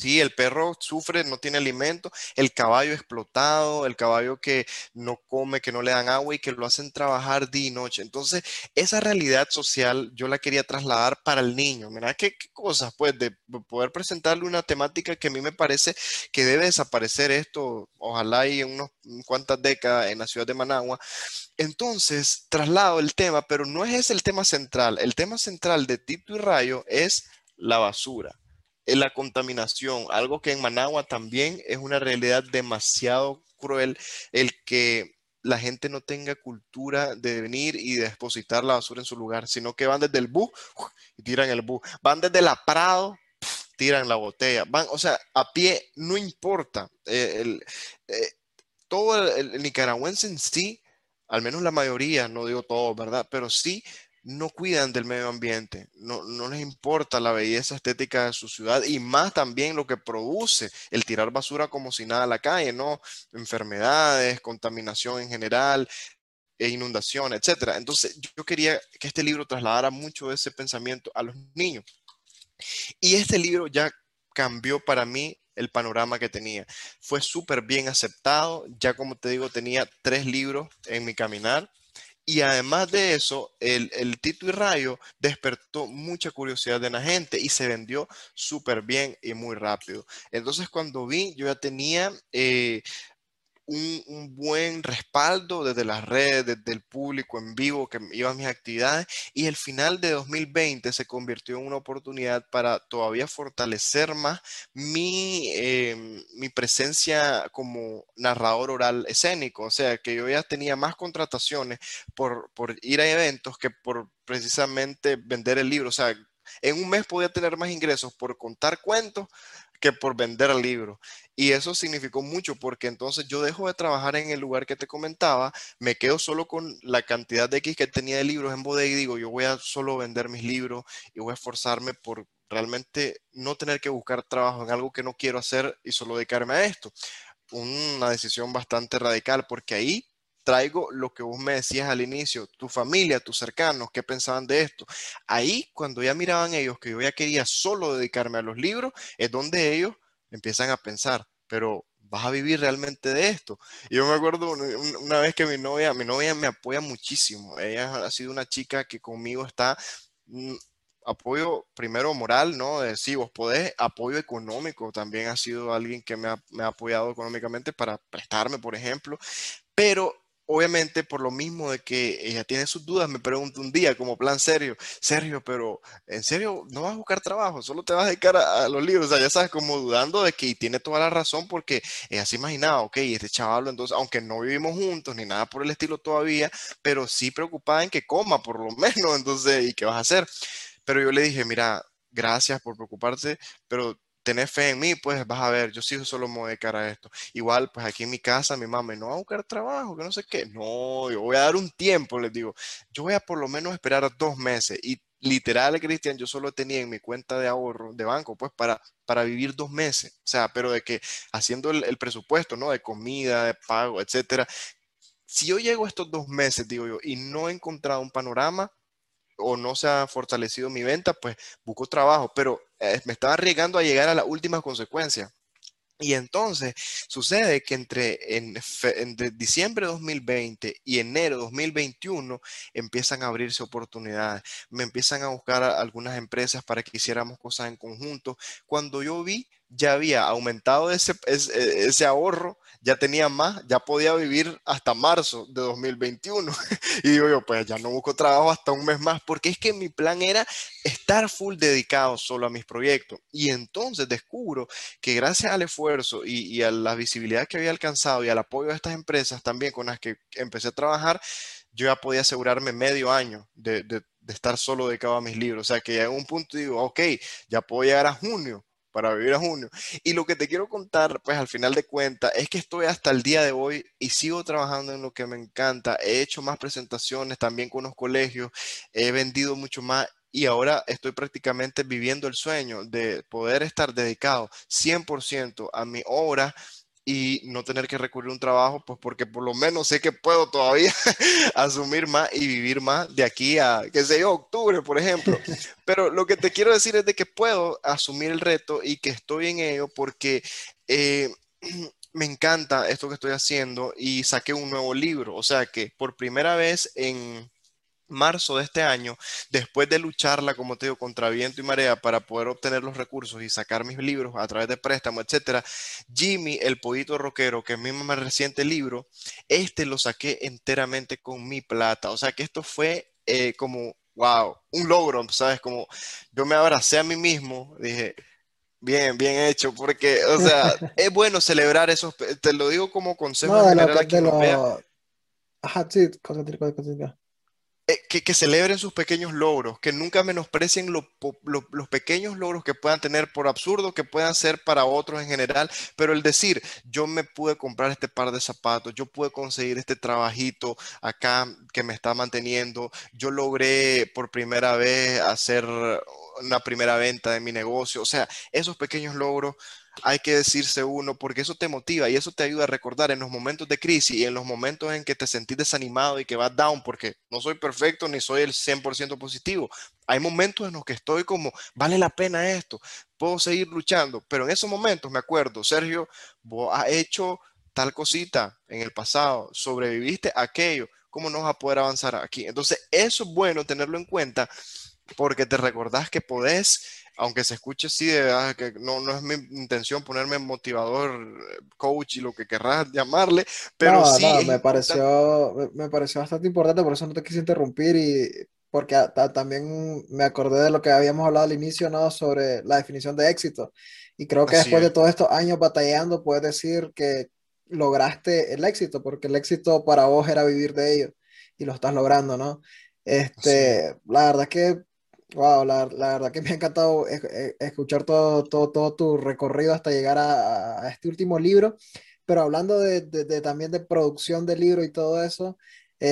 Sí, el perro sufre, no tiene alimento, el caballo explotado, el caballo que no come, que no le dan agua y que lo hacen trabajar día y noche. Entonces, esa realidad social yo la quería trasladar para el niño. Mira qué, cosas, pues, de poder presentarle una temática que a mí me parece que debe desaparecer esto, ojalá y en unas cuantas décadas en la ciudad de Managua. Entonces, traslado el tema, pero no es ese el tema central. El tema central de Tito y Rayo es la basura la contaminación, algo que en Managua también es una realidad demasiado cruel, el que la gente no tenga cultura de venir y depositar la basura en su lugar, sino que van desde el bus y tiran el bus, van desde la Prado, tiran la botella, van, o sea, a pie no importa. Eh, eh, todo el nicaragüense en sí, al menos la mayoría, no digo todo, ¿verdad? Pero sí no cuidan del medio ambiente, no, les importa la belleza estética de su ciudad y más también lo que produce el tirar basura como si nada a la calle, ¿no? Enfermedades, contaminación en general, e inundación, etc. Entonces yo quería que este libro trasladara mucho de ese pensamiento a los niños. Y este libro ya cambió para mí el panorama que tenía. Fue súper bien aceptado, ya como te digo, tenía tres libros en mi caminar y además de eso, el, Tito y Rayo despertó mucha curiosidad de la gente y se vendió súper bien y muy rápido. Entonces cuando vi, yo ya tenía eh, un, buen respaldo desde las redes, desde el público en vivo que iba a mis actividades y el final de 2020 se convirtió en una oportunidad para todavía fortalecer más mi, em, mi presencia como narrador oral escénico, o sea que yo ya tenía más contrataciones por, por ir a eventos que por precisamente vender el libro, o sea, en un mes podía tener más ingresos por contar cuentos que por vender el libro. Y eso significó mucho porque entonces yo dejo de trabajar en el lugar que te comentaba, me quedo solo con la cantidad de X que tenía de libros en bodega y digo, yo voy a solo vender mis libros y voy a esforzarme por realmente no tener que buscar trabajo en algo que no quiero hacer y solo dedicarme a esto. Una decisión bastante radical porque ahí traigo lo que vos me decías al inicio, tu familia, tus cercanos, qué pensaban de esto. Ahí, cuando ya miraban ellos que yo ya quería solo dedicarme a los libros, es donde ellos empiezan a pensar, pero vas a vivir realmente de esto. Y yo me acuerdo una vez que mi novia, mi novia me apoya muchísimo. Ella ha sido una chica que conmigo está mm, apoyo primero moral, ¿no? De sí, vos podés, apoyo económico, también ha sido alguien que me ha, me ha apoyado económicamente para prestarme, por ejemplo, pero obviamente por lo mismo de que ella tiene sus dudas, me pregunta un día como plan serio, Sergio, pero en serio no vas a buscar trabajo, solo te vas a dedicar a, los libros, o sea, ya sabes, como dudando de que tiene toda la razón porque ella se imaginaba, ok, este chaval, entonces, aunque no vivimos juntos ni nada por el estilo todavía, pero sí preocupada en que coma por lo menos, entonces, ¿y qué vas a hacer? Pero yo le dije, mira, gracias por preocuparse, pero tenés fe en mí, pues vas a ver, yo sí solo me voy a esto. Igual, pues aquí en mi casa, mi mamá, no va a buscar trabajo, que no sé qué. No, yo voy a dar un tiempo, les digo. Yo voy a por lo menos esperar dos meses. Y literal, Cristian, yo solo tenía en mi cuenta de ahorro de banco, pues para, para vivir dos meses. O sea, pero de que haciendo el, el presupuesto, ¿no? De comida, de pago, etcétera. Si yo llego estos dos meses, digo yo, y no he encontrado un panorama, o no se ha fortalecido mi venta, pues busco trabajo, pero eh, me estaba arriesgando a llegar a la última consecuencia. Y entonces sucede que entre, en, entre diciembre de 2020 y enero de 2021 empiezan a abrirse oportunidades. Me empiezan a buscar algunas empresas para que hiciéramos cosas en conjunto. Cuando yo vi, ya había aumentado ese, ese, ese ahorro ya tenía más, ya podía vivir hasta marzo de 2021. y digo yo, pues ya no busco trabajo hasta un mes más, porque es que mi plan era estar full dedicado solo a mis proyectos. Y entonces descubro que gracias al esfuerzo y, a la visibilidad que había alcanzado y al apoyo de estas empresas también con las que empecé a trabajar, yo ya podía asegurarme medio año de, de, de estar solo dedicado a mis libros. O sea que ya en un punto digo, ok, ya puedo llegar a junio para vivir a junio. Y lo que te quiero contar, pues al final de cuentas, es que estoy hasta el día de hoy y sigo trabajando en lo que me encanta. He hecho más presentaciones también con los colegios, he vendido mucho más y ahora estoy prácticamente viviendo el sueño de poder estar dedicado 100% a mi obra y no tener que recurrir a un trabajo, pues porque por lo menos sé que puedo todavía asumir más y vivir más de aquí a, qué sé yo, octubre, por ejemplo. Pero lo que te quiero decir es de que puedo asumir el reto y que estoy en ello porque... Eh, me encanta esto que estoy haciendo y saqué un nuevo libro. O sea que por primera vez en marzo de este año, después de lucharla, como te digo, contra viento y marea para poder obtener los recursos y sacar mis libros a través de préstamo, etcétera, Jimmy, el pollito rockero, que es mi más reciente libro, este lo saqué enteramente con mi plata. O sea que esto fue eh, como, wow, un logro, ¿sabes? Como yo me abracé a mí mismo, dije, Bien, bien hecho, porque, o sea, es bueno celebrar esos, te lo digo como consejo No, de general lo de lo... Ajá, sí, concentra- concentra. Eh, que, celebren sus pequeños logros, que nunca menosprecien los pequeños logros que puedan tener, por absurdo que puedan ser para otros en general, pero el decir, yo me pude comprar este par de zapatos, yo pude conseguir este trabajito acá que me está manteniendo, yo logré por primera vez hacer una primera venta de mi negocio, o sea, esos pequeños logros hay que decirse uno porque eso te motiva y eso te ayuda a recordar en los momentos de crisis y en los momentos en que te sentís desanimado y que vas down porque no soy perfecto ni soy el 100% positivo. Hay momentos en los que estoy como, vale la pena esto, puedo seguir luchando, pero en esos momentos me acuerdo, Sergio, vos has hecho tal cosita en el pasado, sobreviviste a aquello, ¿cómo no vas a poder avanzar aquí? Entonces, eso es bueno tenerlo en cuenta porque te recordás que podés, aunque se escuche así, de verdad, que no, no es mi intención ponerme motivador, coach y lo que querrás llamarle, pero No, sí no, es me pareció, me, me pareció bastante importante, por eso no te quise interrumpir y porque a- ta- también me acordé de lo que habíamos hablado al inicio, ¿no? Sobre la definición de éxito. Y creo que Así después de es, todos estos años batallando, puedes decir que lograste el éxito, porque el éxito para vos era vivir de ello y lo estás logrando, ¿no? así es. Este, la verdad que, wow, la, la verdad que me ha encantado es- es- escuchar todo, todo, todo tu recorrido hasta llegar a, a este último libro. Pero hablando de, de- de también de producción de libro y todo eso,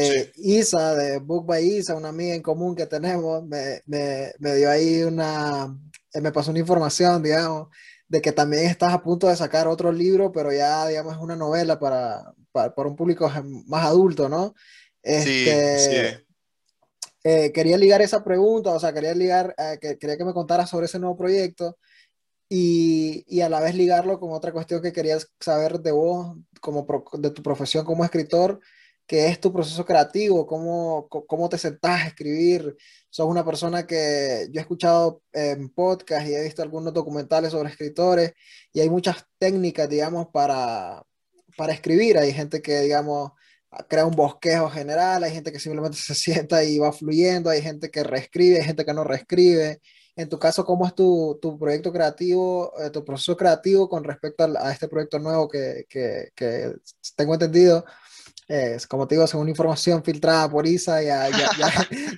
Sí, eh, Isa de Book by Isa, una amiga en común que tenemos, me, me, me dio ahí una, eh, me pasó una información, digamos, de que también estás a punto de sacar otro libro, pero ya, digamos, es una novela para, para, para un público más adulto, ¿no? sí, así es. Este, eh, quería ligar esa pregunta, o sea, quería ligar, eh, que, quería que me contaras sobre ese nuevo proyecto y, y a la vez ligarlo con otra cuestión que querías saber de vos, como de tu profesión como escritor, que es tu proceso creativo, cómo, cómo te sentás a escribir. Sos una persona que yo he escuchado en podcast y he visto algunos documentales sobre escritores y hay muchas técnicas, digamos, para, para escribir. Hay gente que, digamos, crea un bosquejo general, hay gente que simplemente se sienta y va fluyendo, hay gente que reescribe, hay gente que no reescribe. En tu caso, ¿cómo es tu, tu proyecto creativo, eh, tu proceso creativo con respecto al- a, este proyecto nuevo que, que, que tengo entendido? es, como te digo, según información filtrada por ISA, ya, ya,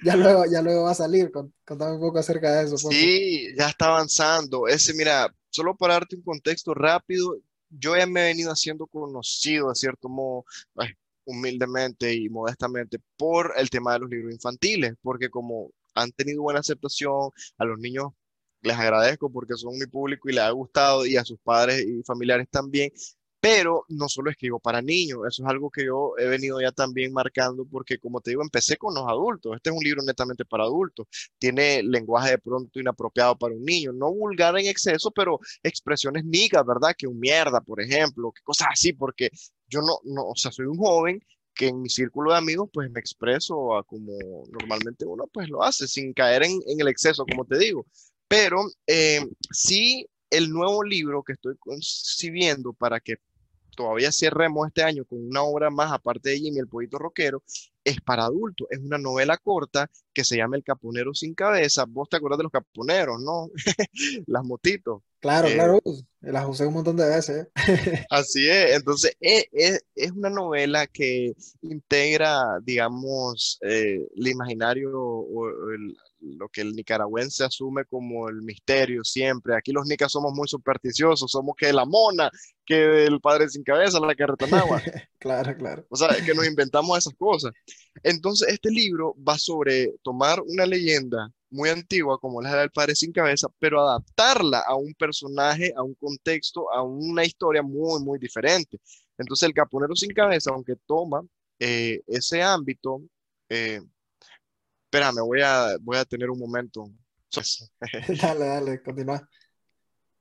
ya, luego, ya luego va a salir. Contame un poco acerca de eso. Sí, ya está avanzando. Ese, mira, solo para darte un contexto rápido, yo ya me he venido haciendo conocido, de cierto modo, humildemente y modestamente, por el tema de los libros infantiles, porque como han tenido buena aceptación, a los niños les agradezco porque son mi público y les ha gustado y a sus padres y familiares también, pero no solo escribo para niños, eso es algo que yo he venido ya también marcando porque como te digo, empecé con los adultos, este es un libro netamente para adultos, tiene lenguaje de pronto inapropiado para un niño, no vulgar en exceso, pero expresiones nigas, ¿verdad? Que un mierda, por ejemplo, que cosas así, porque yo no, no, o sea, soy un joven que en mi círculo de amigos pues me expreso a como normalmente uno pues lo hace, sin caer en, en el exceso, como te digo. Pero eh, sí, el nuevo libro que estoy concibiendo para que todavía cerremos este año con una obra más aparte de Jimmy el Pollito Rockero, es para adultos. Es una novela corta que se llama El Caponero sin Cabeza. Vos te acuerdas de los caponeros, ¿no? Las motitos. Claro, eh, claro. Las usé un montón de veces. así es. Entonces, es, es, es, una novela que integra, digamos, eh, el imaginario o el, lo que el nicaragüense asume como el misterio siempre. Aquí los nicas somos muy supersticiosos, somos que la mona, que el padre sin cabeza, la que agua. claro, claro. O sea, que nos inventamos esas cosas. Entonces, este libro va sobre tomar una leyenda muy antigua como la del padre sin cabeza, pero adaptarla a un personaje, a un contexto, a una historia muy, muy diferente. Entonces, el caponero sin cabeza, aunque toma eh, ese ámbito, eh, espérame, voy a, voy a tener un momento. dale, dale, continúa.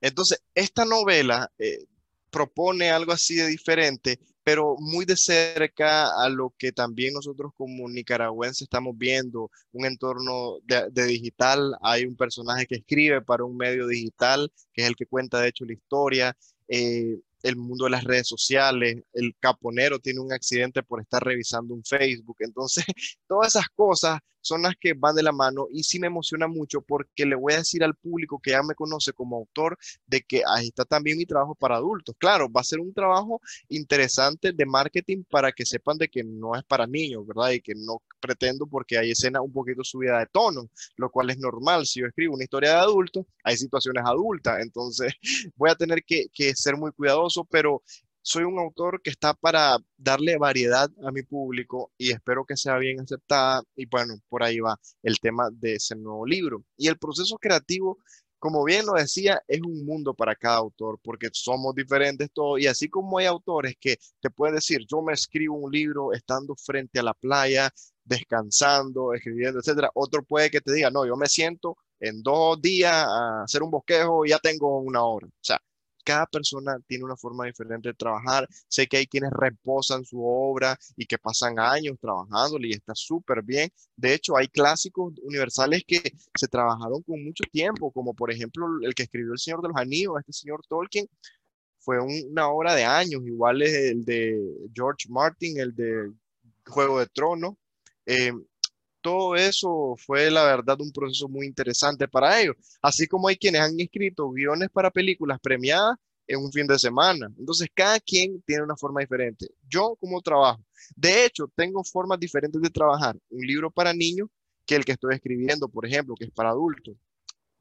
Entonces, esta novela eh, propone algo así de diferente, pero muy de cerca a lo que también nosotros como nicaragüenses estamos viendo, un entorno de, digital, hay un personaje que escribe para un medio digital, que es el que cuenta de hecho la historia, eh, el mundo de las redes sociales, el caponero tiene un accidente por estar revisando un Facebook. Entonces, todas esas cosas son las que van de la mano y sí me emociona mucho porque le voy a decir al público que ya me conoce como autor de que ahí está también mi trabajo para adultos. Claro, va a ser un trabajo interesante de marketing para que sepan de que no es para niños, ¿verdad? Y que no pretendo porque hay escenas un poquito subida de tono, lo cual es normal. Si yo escribo una historia de adultos, hay situaciones adultas, entonces voy a tener que, que ser muy cuidadoso, pero soy un autor que está para darle variedad a mi público y espero que sea bien aceptada. Y bueno, por ahí va el tema de ese nuevo libro. Y el proceso creativo, como bien lo decía, es un mundo para cada autor porque somos diferentes todos. Y así como hay autores que te pueden decir, yo me escribo un libro estando frente a la playa, descansando, escribiendo, etcétera. Otro puede que te diga, no, yo me siento en dos días a hacer un bosquejo y ya tengo una hora. O sea, cada persona tiene una forma diferente de trabajar. Sé que hay quienes reposan su obra y que pasan años trabajándole y está súper bien. De hecho, hay clásicos universales que se trabajaron con mucho tiempo, como por ejemplo el que escribió El Señor de los Anillos, este señor Tolkien. Fue una obra de años, igual es el de George Martin, el de Juego de Tronos. Eh, todo eso fue la verdad un proceso muy interesante para ellos, así como hay quienes han escrito guiones para películas premiadas en un fin de semana. Entonces, cada quien tiene una forma diferente. Yo como trabajo, de hecho, tengo formas diferentes de trabajar. Un libro para niños que el que estoy escribiendo, por ejemplo, que es para adultos.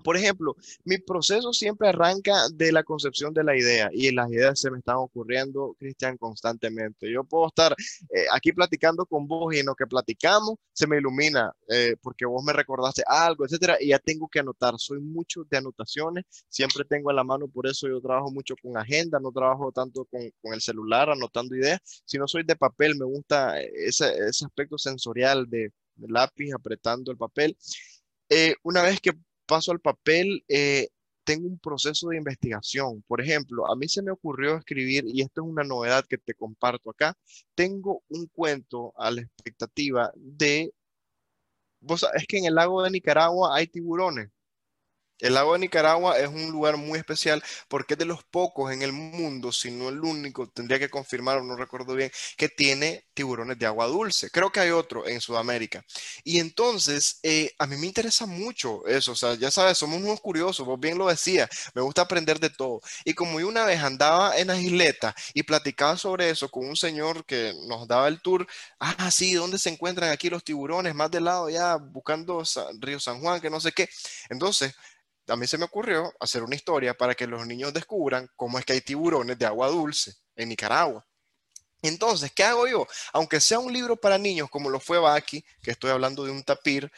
Por ejemplo, mi proceso siempre arranca de la concepción de la idea y las ideas se me están ocurriendo, Cristian, constantemente. Yo puedo estar eh, aquí platicando con vos y en lo que platicamos se me ilumina eh, porque vos me recordaste algo, etcétera, y ya tengo que anotar. Soy mucho de anotaciones, siempre tengo en la mano, por eso yo trabajo mucho con agenda, no trabajo tanto con, con el celular anotando ideas, sino soy de papel, me gusta ese, ese aspecto sensorial de, de lápiz apretando el papel. Eh, una vez que paso al papel, eh, tengo un proceso de investigación. Por ejemplo, a mí se me ocurrió escribir, y esto es una novedad que te comparto acá, tengo un cuento a la expectativa de, vos es que en el lago de Nicaragua hay tiburones. El lago de Nicaragua es un lugar muy especial porque es de los pocos en el mundo, si no el único, tendría que confirmarlo, no recuerdo bien, que tiene tiburones de agua dulce. Creo que hay otro en Sudamérica. Y entonces, eh, a mí me interesa mucho eso, o sea, ya sabes, somos unos curiosos, vos bien lo decía, me gusta aprender de todo. Y como yo una vez andaba en las isletas y platicaba sobre eso con un señor que nos daba el tour, ah, sí, ¿dónde se encuentran aquí los tiburones? Más del lado ya, buscando Río San Juan, que no sé qué. Entonces, a mí se me ocurrió hacer una historia para que los niños descubran cómo es que hay tiburones de agua dulce en Nicaragua. Entonces, ¿qué hago yo? Aunque sea un libro para niños como lo fue Baki, que estoy hablando de un tapir,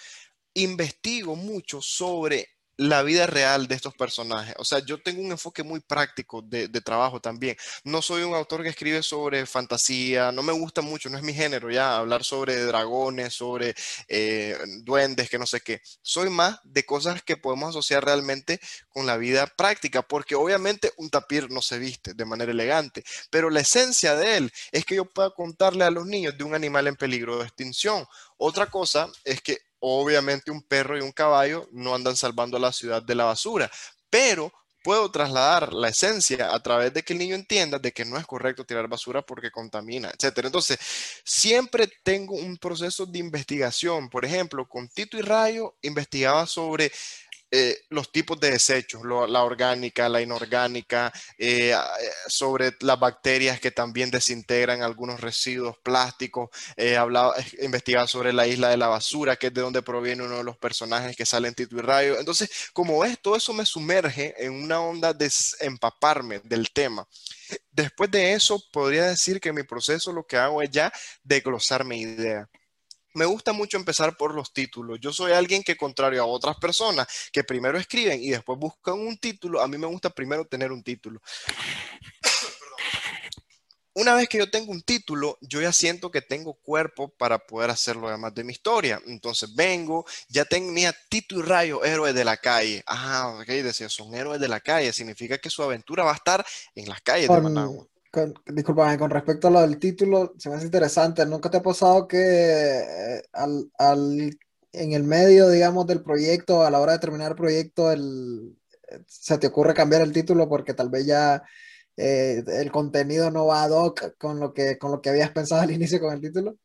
investigo mucho sobre la vida real de estos personajes. O sea, yo tengo un enfoque muy práctico de, trabajo también. No soy un autor que escribe sobre fantasía, no me gusta mucho, no es mi género ya, hablar sobre dragones, sobre eh, duendes, que no sé qué. Soy más de cosas que podemos asociar realmente con la vida práctica, porque obviamente un tapir no se viste de manera elegante, pero la esencia de él es que yo pueda contarle a los niños de un animal en peligro de extinción. Otra cosa es que obviamente un perro y un caballo no andan salvando a la ciudad de la basura, pero puedo trasladar la esencia a través de que el niño entienda de que no es correcto tirar basura porque contamina, etcétera. Entonces, siempre tengo un proceso de investigación. Por ejemplo, con Tito y Rayo investigaba sobre eh, los tipos de desechos, la orgánica, la inorgánica, eh, eh, sobre las bacterias que también desintegran algunos residuos plásticos. hablaba, investigaba sobre la isla de la basura, que es de donde proviene uno de los personajes que sale en Tito y Rayo. Entonces, como ves, todo eso me sumerge en una onda de empaparme del tema. Después de eso, podría decir que mi proceso lo que hago es ya desglosar mi idea me gusta mucho empezar por los títulos. Yo soy alguien que, contrario a otras personas que primero escriben y después buscan un título, a mí me gusta primero tener un título. Una vez que yo tengo un título, yo ya siento que tengo cuerpo para poder hacer lo demás de mi historia. Entonces vengo, ya tenía Tito y Rayo, héroes de la calle. Ah, ok, decía, son héroes de la calle. Significa que su aventura va a estar en las calles de Managua con, con respecto a lo del título, se me hace interesante. ¿Nunca te ha pasado que eh, al, al, en el medio, digamos, del proyecto, a la hora de terminar el proyecto, el, se te ocurre cambiar el título porque tal vez ya eh, el contenido no va ad hoc con lo que, con lo que habías pensado al inicio con el título?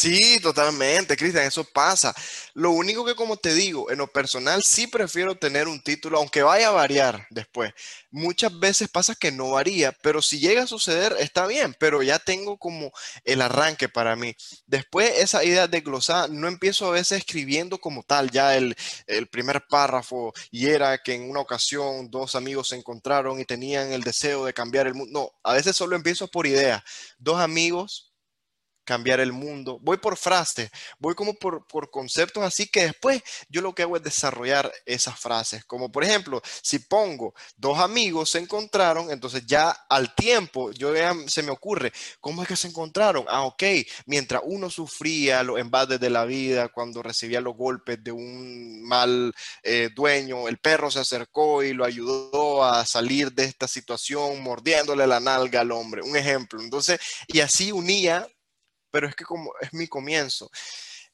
Sí, totalmente, Cristian, eso pasa. Lo único que, como te digo, en lo personal sí prefiero tener un título, aunque vaya a variar después. Muchas veces pasa que no varía, pero si llega a suceder, está bien, pero ya tengo como el arranque para mí. Después, esa idea de glosar, no empiezo a veces escribiendo como tal, ya el, el primer párrafo, y era que en una ocasión dos amigos se encontraron y tenían el deseo de cambiar el mundo. No, a veces solo empiezo por idea. Dos amigos cambiar el mundo. Voy por frases, voy como por, por, conceptos así que después yo lo que hago es desarrollar esas frases. Como por ejemplo, si pongo dos amigos se encontraron, entonces ya al tiempo yo se me ocurre, ¿cómo es que se encontraron? Ah, ok, mientras uno sufría los embates de la vida, cuando recibía los golpes de un mal eh, dueño, el perro se acercó y lo ayudó a salir de esta situación mordiéndole la nalga al hombre. Un ejemplo. Entonces, y así unía pero es que como es mi comienzo.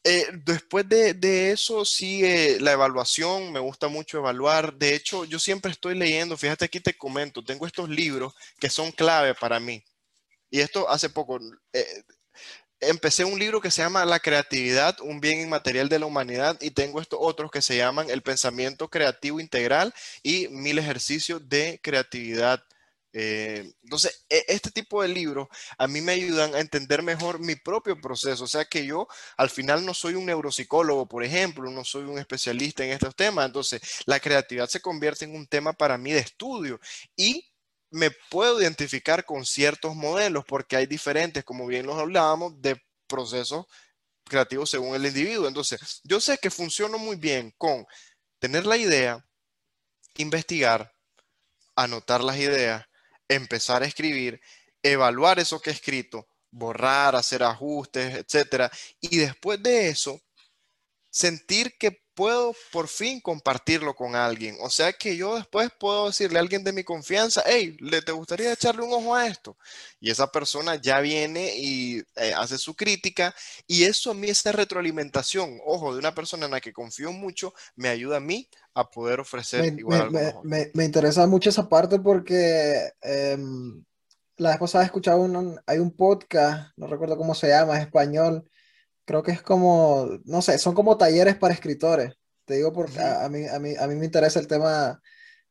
Eh, después de, eso sigue la evaluación, me gusta mucho evaluar. De hecho, yo siempre estoy leyendo, fíjate aquí te comento, tengo estos libros que son clave para mí. Y esto hace poco, eh, empecé un libro que se llama La creatividad, un bien inmaterial de la humanidad, y tengo estos otros que se llaman El pensamiento creativo integral y Mil ejercicios de creatividad eh, entonces, e, este tipo de libros a mí me ayudan a entender mejor mi propio proceso. O sea que yo al final no soy un neuropsicólogo, por ejemplo, no soy un especialista en estos temas. Entonces, la creatividad se convierte en un tema para mí de estudio y me puedo identificar con ciertos modelos porque hay diferentes, como bien los hablábamos, de procesos creativos según el individuo. Entonces, yo sé que funciono muy bien con tener la idea, investigar, anotar las ideas, empezar a escribir, evaluar eso que he escrito, borrar, hacer ajustes, etcétera, y después de eso sentir que puedo por fin compartirlo con alguien. O sea que yo después puedo decirle a alguien de mi confianza, hey, ¿le te gustaría echarle un ojo a esto? Y esa persona ya viene y eh, hace su crítica y eso a mí, esa retroalimentación, ojo, de una persona en la que confío mucho, me ayuda a mí a poder ofrecer me, igual me, algo me, me, interesa mucho esa parte porque um, la vez pasada he escuchado un, hay un podcast, no recuerdo cómo se llama, es español, creo que es como, no sé, son como talleres para escritores. Te digo porque a, a, mí, a, mí, a mí me interesa el tema,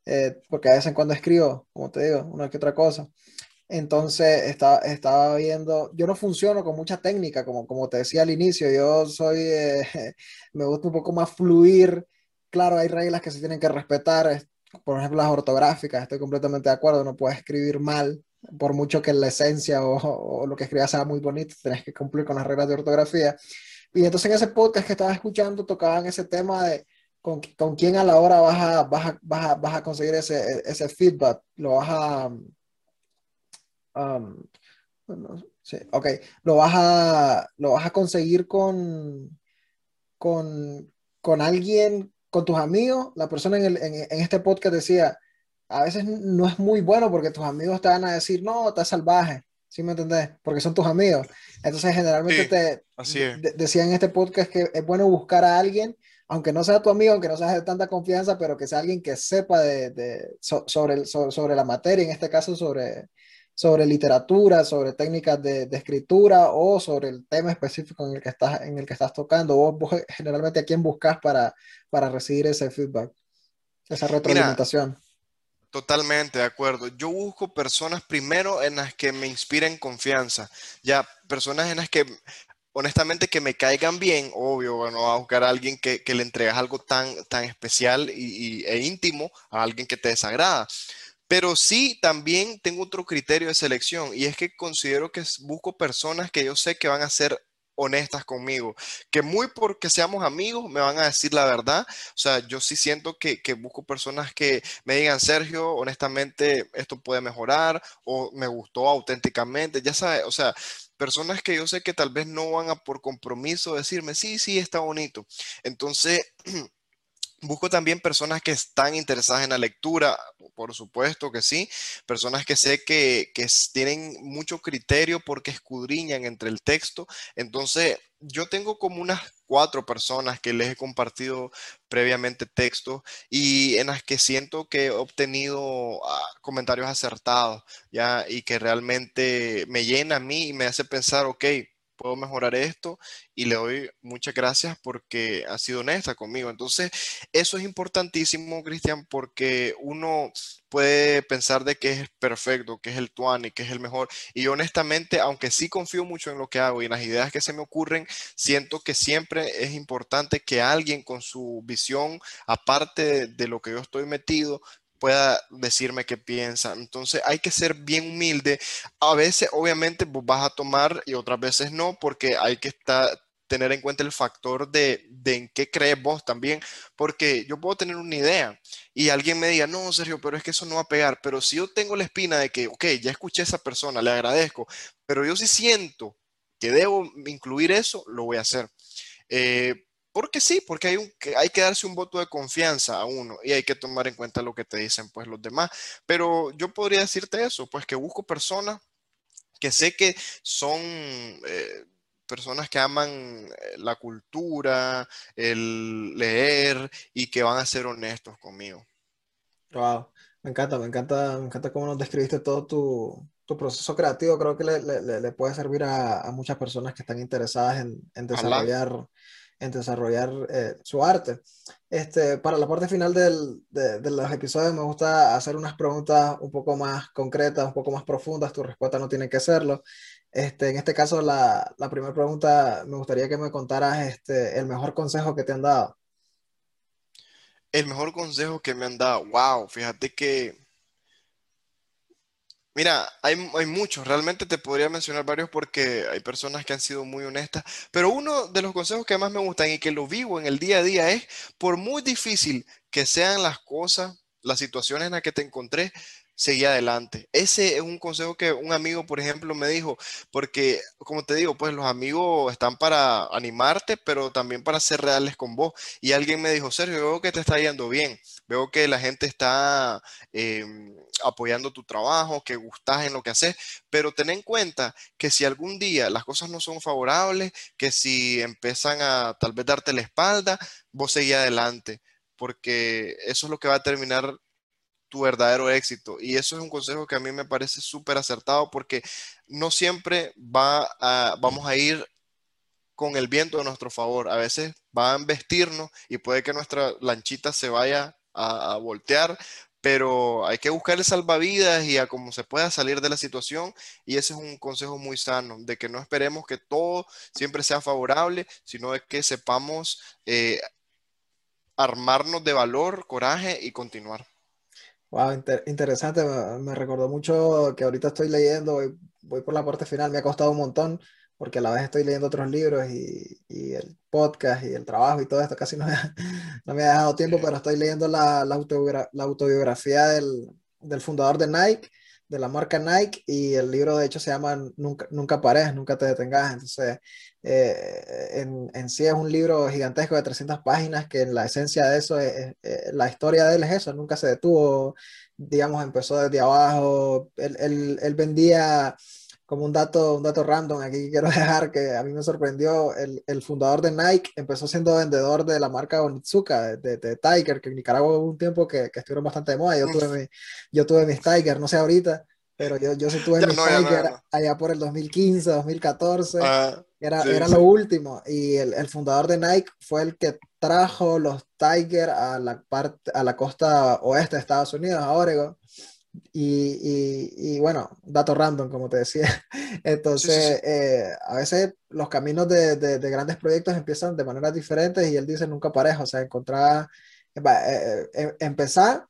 eh, porque a veces en cuando escribo, como te digo, una que otra cosa. Entonces estaba, estaba viendo, yo no funciono con mucha técnica, como, como te decía al inicio, yo soy, eh, me gusta un poco más fluir, claro, hay reglas que se tienen que respetar, por ejemplo las ortográficas, estoy completamente de acuerdo, no puedes escribir mal, por mucho que la esencia o, o, lo que escribas sea muy bonito, tenés que cumplir con las reglas de ortografía. Y entonces en ese podcast que estaba escuchando tocaban ese tema de con, con quién a la hora vas a, vas a, vas a, vas a conseguir ese, ese feedback, lo vas a... Um, sí, ok, lo vas a, lo vas a conseguir con, con, con alguien, con tus amigos. La persona en, el, en, en este podcast decía, a veces no es muy bueno porque tus amigos te van a decir, no, estás salvaje, ¿sí me entendés? Porque son tus amigos. Entonces, generalmente Sí, te así es. de- decía en este podcast que es bueno buscar a alguien, aunque no sea tu amigo, aunque no sea de tanta confianza, pero que sea alguien que sepa de, de- so- sobre, so- sobre la materia, en este caso sobre, sobre literatura, sobre técnicas de, de escritura o sobre el tema específico en el que estás, en el que estás tocando. Vos, vos generalmente a quién buscas para, para recibir ese feedback, esa Mira, retroalimentación. Totalmente de acuerdo. Yo busco personas primero en las que me inspiren confianza, ya personas en las que honestamente que me caigan bien, obvio, bueno, va a buscar a alguien que, que le entregas algo tan, tan especial y, e íntimo a alguien que te desagrada. Pero sí, también tengo otro criterio de selección y es que considero que busco personas que yo sé que van a ser honestas conmigo, que muy porque seamos amigos me van a decir la verdad. O sea, yo sí siento que, que busco personas que me digan, Sergio, honestamente, esto puede mejorar o me gustó auténticamente, ya sabes, o sea, personas que yo sé que tal vez no van a por compromiso decirme, sí, sí, está bonito. Entonces... Busco también personas que están interesadas en la lectura, por supuesto que sí, personas que sé que, tienen mucho criterio porque escudriñan entre el texto. Entonces, yo tengo como unas cuatro personas que les he compartido previamente textos y en las que siento que he obtenido ah, comentarios acertados, ¿ya? Y que realmente me llena a mí y me hace pensar, ok, puedo mejorar esto y le doy muchas gracias porque ha sido honesta conmigo. Entonces, eso es importantísimo, Cristian, porque uno puede pensar de que es perfecto, que es el tuani, que es el mejor. Y yo honestamente, aunque sí confío mucho en lo que hago y en las ideas que se me ocurren, siento que siempre es importante que alguien con su visión, aparte de, de lo que yo estoy metido, pueda decirme qué piensa. Entonces hay que ser bien humilde. A veces, obviamente, vos vas a tomar y otras veces no, porque hay que estar, tener en cuenta el factor de, de en qué crees vos también, porque yo puedo tener una idea y alguien me diga, no, Sergio, pero es que eso no va a pegar, pero si yo tengo la espina de que, ok, ya escuché a esa persona, le agradezco, pero yo sí siento que debo incluir eso, lo voy a hacer. Eh, porque sí, porque hay, un, que hay que darse un voto de confianza a uno y hay que tomar en cuenta lo que te dicen pues los demás. Pero yo podría decirte eso, pues que busco personas que sé que son eh, personas que aman eh, la cultura, el leer y que van a ser honestos conmigo. Wow, me encanta, me encanta, me encanta cómo nos describiste todo tu, tu proceso creativo. Creo que le, le- le- le puede servir a, a muchas personas que están interesadas en, en Ojalá. En desarrollar eh, su arte. Este, para la parte final del- de, de los episodios me gusta hacer unas preguntas un poco más concretas, un poco más profundas. Tu respuesta no tiene que serlo. Este, en este caso, la, la primera pregunta, me gustaría que me contaras este, el mejor consejo que te han dado. El mejor consejo que me han dado, wow, fíjate que, mira, hay, muchos, realmente te podría mencionar varios porque hay personas que han sido muy honestas, pero uno de los consejos que más me gustan y que lo vivo en el día a día es, por muy difícil que sean las cosas, las situaciones en las que te encontré, seguí adelante. Ese es un consejo que un amigo, por ejemplo, me dijo, porque como te digo, pues los amigos están para animarte, pero también para ser reales con vos. Y alguien me dijo, Sergio, veo que te está yendo bien, veo que la gente está em, apoyando tu trabajo, que gustas en lo que haces, pero ten en cuenta que si algún día las cosas no son favorables, que si empiezan a tal vez darte la espalda, vos seguí adelante porque eso es lo que va a terminar verdadero éxito. Y eso es un consejo que a mí me parece súper acertado porque no siempre va a, vamos a ir con el viento a nuestro favor. A veces va a embestirnos y puede que nuestra lanchita se vaya a, voltear, pero hay que buscar el salvavidas y a cómo se pueda salir de la situación. Y ese es un consejo muy sano, de que no esperemos que todo siempre sea favorable, sino de que sepamos eh, armarnos de valor, coraje y continuar. Wow, interesante, me, recordó mucho que ahorita estoy leyendo, voy, por la parte final, me ha costado un montón porque a la vez estoy leyendo otros libros y, el podcast y el trabajo y todo esto casi no me, no me ha dejado tiempo, pero estoy leyendo la, la, autobiografía del, del, fundador de Nike, de la marca Nike, y el libro de hecho se llama Nunca, nunca pares, nunca te detengas. Entonces, eh, en, en, sí es un libro gigantesco de 300 páginas que en la esencia de eso, es, la historia de él es eso, nunca se detuvo, digamos, empezó desde abajo, él, él, él vendía como un dato, un dato random aquí quiero dejar que a mí me sorprendió, el, el fundador de Nike empezó siendo vendedor de la marca Onitsuka, de, de, Tiger, que en Nicaragua hubo un tiempo que, que estuvieron bastante de moda, yo tuve, mi, yo tuve mis Tiger, no sé ahorita, pero yo, yo sí tuve mis Tiger allá por el 2015, 2014, ah, era, era lo último, y el, el, fundador de Nike fue el que trajo los Tiger a la, parte, a la costa oeste de Estados Unidos, a Oregon, y, y, bueno, dato random, como te decía. Entonces, eh, a veces los caminos de, de, grandes proyectos empiezan de maneras diferentes y él dice nunca pareja, o sea, encontrar, eh, eh, empezar,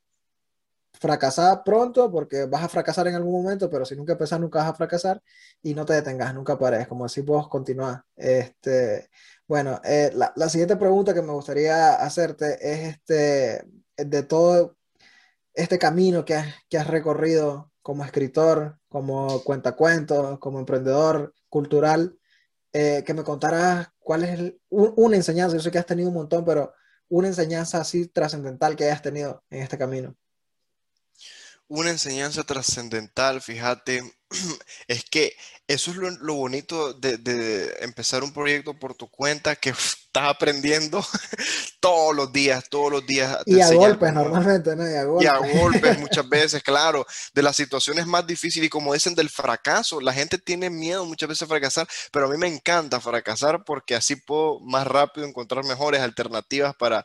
fracasar pronto porque vas a fracasar en algún momento, pero si nunca empezás, nunca vas a fracasar y no te detengas, nunca pares, como decís vos, continuar. Este, bueno, la, la, siguiente pregunta que me gustaría hacerte es este, de todo este camino que has, recorrido como escritor, como cuentacuentos, como emprendedor cultural, eh, que me contaras cuál es una enseñanza, yo sé que has tenido un montón, pero una enseñanza así trascendental que hayas tenido en este camino. Una enseñanza trascendental, fíjate, es que eso es lo, bonito de, empezar un proyecto por tu cuenta, que estás aprendiendo todos los días, todos los días. Y a golpes normalmente, ¿no? Y a golpes. Y a golpes muchas veces, claro, de las situaciones más difíciles y como dicen del fracaso, la gente tiene miedo muchas veces a fracasar, pero a mí me encanta fracasar porque así puedo más rápido encontrar mejores alternativas para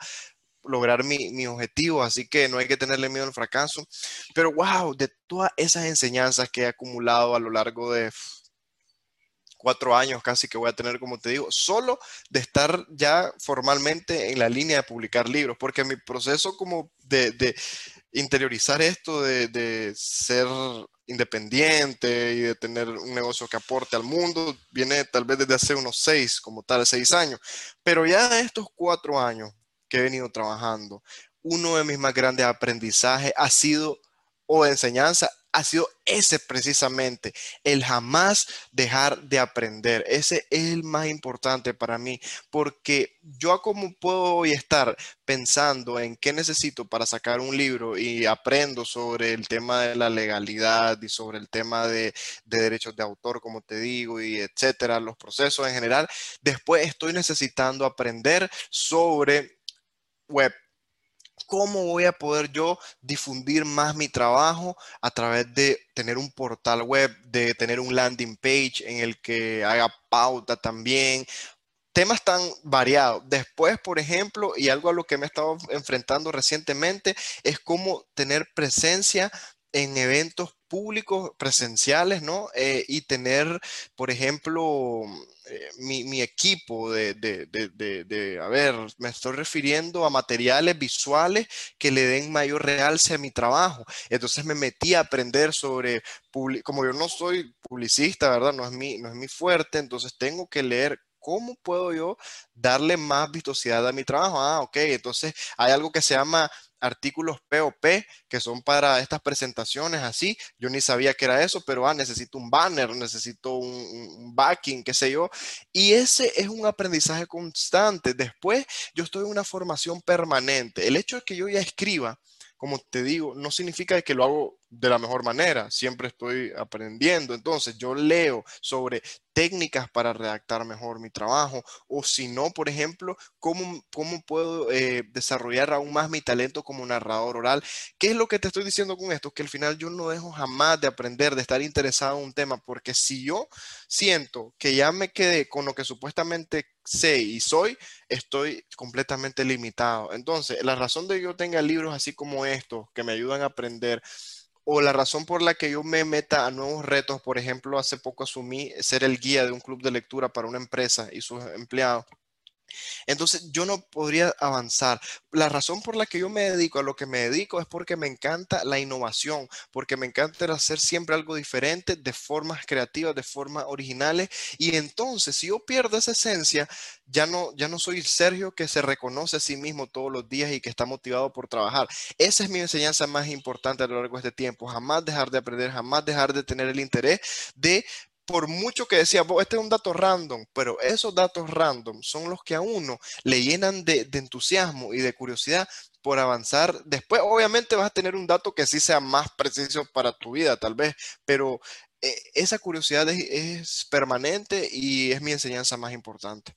lograr mi, mi, objetivo, así que no hay que tenerle miedo al fracaso. Pero wow, de todas esas enseñanzas que he acumulado a lo largo de cuatro años casi que voy a tener, como te digo, solo de estar ya formalmente en la línea de publicar libros, porque mi proceso como de, de interiorizar esto, de, de, ser independiente y de tener un negocio que aporte al mundo, viene tal vez desde hace unos seis, como tal, seis años. Pero ya estos cuatro años que he venido trabajando, uno de mis más grandes aprendizajes ha sido, o enseñanza, ha sido ese precisamente, el jamás dejar de aprender. Ese es el más importante para mí, porque yo como puedo hoy estar pensando en qué necesito para sacar un libro y aprendo sobre el tema de la legalidad y sobre el tema de, de derechos de autor, como te digo, y etcétera, los procesos en general, después estoy necesitando aprender sobre web. ¿Cómo voy a poder yo difundir más mi trabajo a través de tener un portal web, de tener un landing page en el que haga pauta también? Temas tan variados. Después, por ejemplo, y algo a lo que me he estado enfrentando recientemente, es cómo tener presencia en eventos públicos presenciales, ¿no? Eh, y tener, por ejemplo, eh, mi, equipo de, de, a ver, me estoy refiriendo a materiales visuales que le den mayor realce a mi trabajo. Entonces me metí a aprender sobre, como yo no soy publicista, ¿verdad? No es mi, no es mi fuerte, entonces tengo que leer ¿cómo puedo yo darle más vistosidad a mi trabajo? Ah, ok, entonces hay algo que se llama artículos POP que son para estas presentaciones así. Yo ni sabía que era eso, pero ah, necesito un banner, necesito un, backing, qué sé yo. Y ese es un aprendizaje constante. Después yo estoy en una formación permanente. El hecho de que yo ya escriba como te digo, no significa que lo hago de la mejor manera, siempre estoy aprendiendo. Entonces, yo leo sobre técnicas para redactar mejor mi trabajo, o si no, por ejemplo, cómo, cómo puedo eh, desarrollar aún más mi talento como narrador oral. ¿Qué es lo que te estoy diciendo con esto? Que al final yo no dejo jamás de aprender, de estar interesado en un tema, porque si yo siento que ya me quedé con lo que supuestamente sé y soy, estoy completamente limitado. Entonces, la razón de que yo tenga libros así como estos, que me ayudan a aprender, o la razón por la que yo me meta a nuevos retos, por ejemplo, hace poco asumí ser el guía de un club de lectura para una empresa y sus empleados. Entonces yo no podría avanzar. La razón por la que yo me dedico a lo que me dedico es porque me encanta la innovación, porque me encanta hacer siempre algo diferente, de formas creativas, de formas originales. Y entonces, si yo pierdo esa esencia, ya no, ya no soy Sergio que se reconoce a sí mismo todos los días y que está motivado por trabajar. Esa es mi enseñanza más importante a lo largo de este tiempo. Jamás dejar de aprender, jamás dejar de tener el interés de por mucho que decía, este es un dato random, pero esos datos random son los que a uno le llenan de, entusiasmo y de curiosidad por avanzar. Después, obviamente, vas a tener un dato que sí sea más preciso para tu vida, tal vez, pero eh, esa curiosidad es, permanente y es mi enseñanza más importante.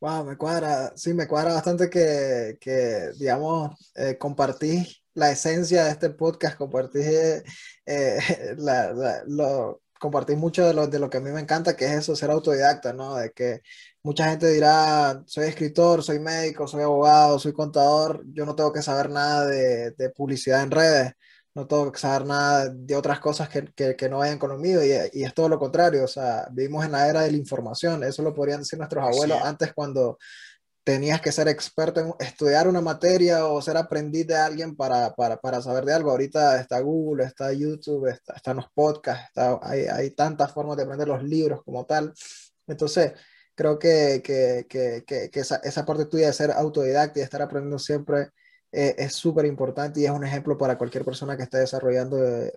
Wow, me cuadra, sí, me cuadra bastante que, digamos, eh, compartí la esencia de este podcast, compartí eh, lo, compartir mucho de lo, de lo que a mí me encanta, que es eso, ser autodidacta, ¿no? De que mucha gente dirá, soy escritor, soy médico, soy abogado, soy contador, yo no tengo que saber nada de, de publicidad en redes, no tengo que saber nada de otras cosas que, que, que no vayan conmigo, y, y, es todo lo contrario, o sea, vivimos en la era de la información, eso lo podrían decir nuestros abuelos antes cuando tenías que ser experto en estudiar una materia o ser aprendiz de alguien para, para, para saber de algo. Ahorita está Google, está YouTube, está, están los podcasts, está, hay, hay, tantas formas de aprender los libros como tal. Entonces, creo que, que, que, que esa, esa, parte tuya de ser autodidacta y de estar aprendiendo siempre eh, es súper importante y es un ejemplo para cualquier persona que esté desarrollando eh,